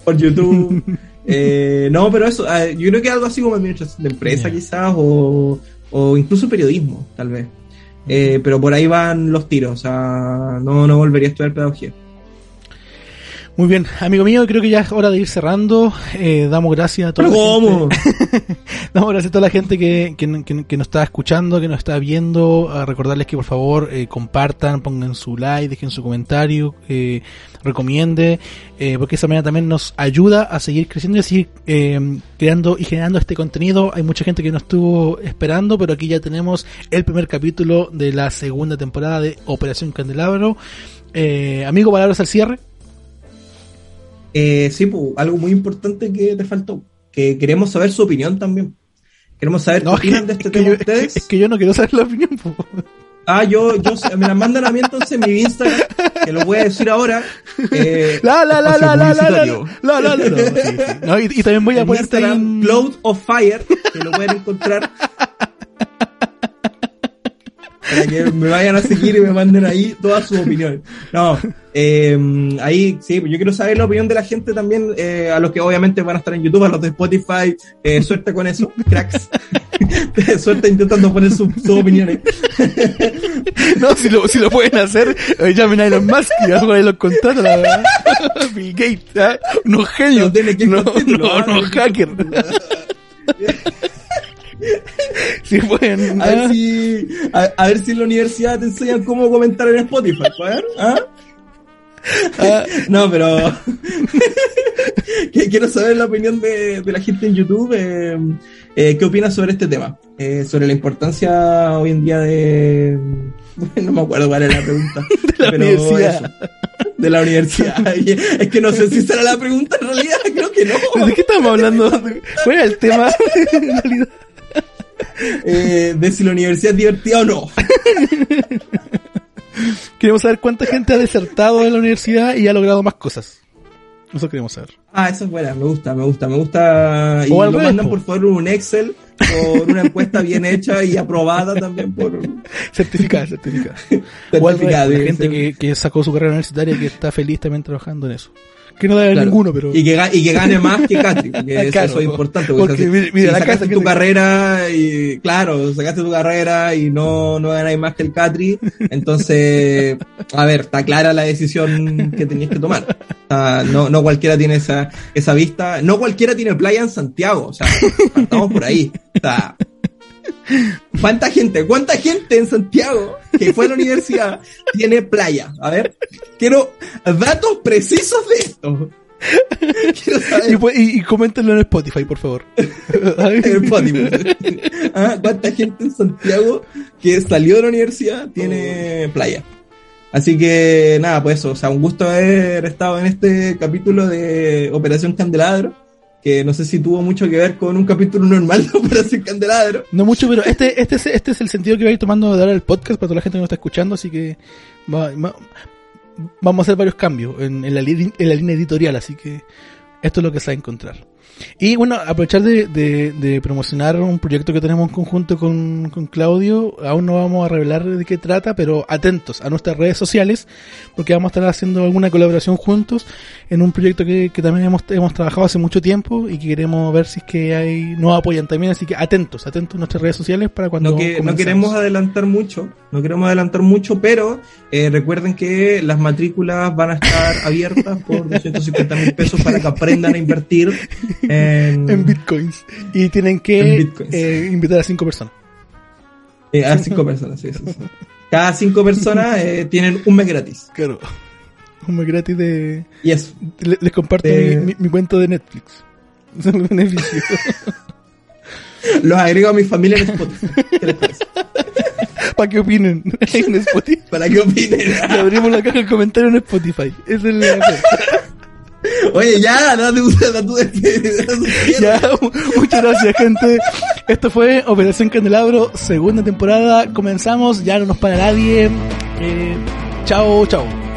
Por YouTube. eh, no, pero eso, eh, yo creo que algo así como administración de empresa quizás, o, o incluso periodismo, tal vez. Eh, pero por ahí van los tiros, o sea, no, no volvería a estudiar pedagogía. Muy bien, amigo mío, creo que ya es hora de ir cerrando. Eh, damos gracias a toda ¿Cómo? damos gracias a toda la gente que, que, que, nos está escuchando, que nos está viendo. A recordarles que por favor eh, compartan, pongan su like, dejen su comentario, eh, recomiende, porque esa manera también nos ayuda a seguir creciendo y a seguir eh, creando y generando este contenido. Hay mucha gente que nos estuvo esperando, pero aquí ya tenemos el primer capítulo de la segunda temporada de Operación Candelabro. Eh, amigo, palabras al cierre. Eh, sí, pues, algo muy importante que te faltó, que queremos saber su opinión también. Queremos saber qué opinan de este tema ustedes. Es que yo no quiero saber la opinión. Po. Ah, yo, yo, me la mandan a mí entonces en mi Instagram, que lo voy a decir ahora. Eh, la, la, la, la, la, la, la, la, la, la, no, y, y, también voy a poner Instagram Cloud of Fire, que lo pueden encontrar. Para que me vayan a seguir y me manden ahí todas sus opiniones. No, eh, ahí sí, yo quiero saber la opinión de la gente también, eh, a los que obviamente van a estar en YouTube, a los de Spotify, eh, suerte con eso, cracks. suerte intentando poner sus su opiniones. no, si lo, si lo pueden hacer, eh, llamen a Elon Musk y a los contratos, la verdad. Bill Gates, ¿eh? unos genios, no, no, no, no hackers. si pueden, a, ver si, a, ver si en la universidad te enseñan cómo comentar en Spotify, ¿ver? ¿Ah? Ah, no, pero quiero saber la opinión de, de, la gente en YouTube. Eh, eh, ¿Qué opinas sobre este tema? Eh, sobre la importancia hoy en día de. no me acuerdo cuál era la pregunta. de la universidad. de la universidad. es que no sé si será la pregunta en realidad, creo que no. ¿De qué estamos hablando? ¿Cuál era el tema en realidad? Eh, de si la universidad es divertida o no. Queremos saber cuánta gente ha desertado de la universidad y ha logrado más cosas. Eso queremos saber. Ah, eso es buena, me gusta, me gusta, me gusta. Y lo mandan por favor un Excel por una encuesta bien hecha y aprobada también por... Certificada, certificada. certificada. la gente que, que, sacó su carrera universitaria y que está feliz también trabajando en eso que no debe ninguno, pero. Y que, y que gane más que Catri, porque eso, es importante. Porque, mira, la sacaste tu carrera y, claro, sacaste tu carrera y no, no ganáis más que el Catri, entonces, a ver, está clara la decisión que tenías que tomar. no, no cualquiera tiene esa, esa vista, no cualquiera tiene playa en Santiago, o sea, estamos por ahí. O sea, ¿Cuánta gente, cuánta gente en Santiago que fue a la universidad tiene playa? A ver, quiero datos precisos de esto. Y, y, coméntenlo en Spotify, por favor. en Spotify. ¿Ah? ¿Cuánta gente en Santiago que salió de la universidad tiene playa? Así que nada, pues eso, o sea, un gusto haber estado en este capítulo de Operación Candelabro. que no sé si tuvo mucho que ver con un capítulo normal de Operación Candelabro. No mucho, pero este, este, es, este es el sentido que voy a ir tomando de ahora el podcast para toda la gente que nos está escuchando, así que vamos a hacer varios cambios en, la, en la línea editorial, así que esto es lo que se va a encontrar. Y bueno, aprovechar de, de, promocionar un proyecto que tenemos en conjunto con, con, Claudio. Aún no vamos a revelar de qué trata, pero atentos a nuestras redes sociales, porque vamos a estar haciendo alguna colaboración juntos en un proyecto que, que también hemos, hemos trabajado hace mucho tiempo y que queremos ver si es que hay, nos apoyan también. Así que atentos, atentos a nuestras redes sociales para cuando. No, que, no queremos adelantar mucho, no queremos adelantar mucho, pero eh, recuerden que las matrículas van a estar abiertas por 250 mil pesos para que aprendan a invertir en, bitcoins. Y tienen que eh, invitar a cinco personas. Eh, a cinco personas, sí, sí, Cada cinco personas eh, tienen un mes gratis. Claro. Un mes gratis de. Y eso. Les, comparto mi, mi, cuenta de Netflix. Son los beneficios. Los agrego a mi familia en Spotify. Para que opinen en Spotify. Para que opinen. abrimos la caja de comentarios en Spotify. Es el. Oye, ya, no te gusta tu Ya, muchas gracias, gente. Esto fue Operación Candelabro, segunda temporada. Comenzamos, ya no nos para nadie. Eh, chao, chao.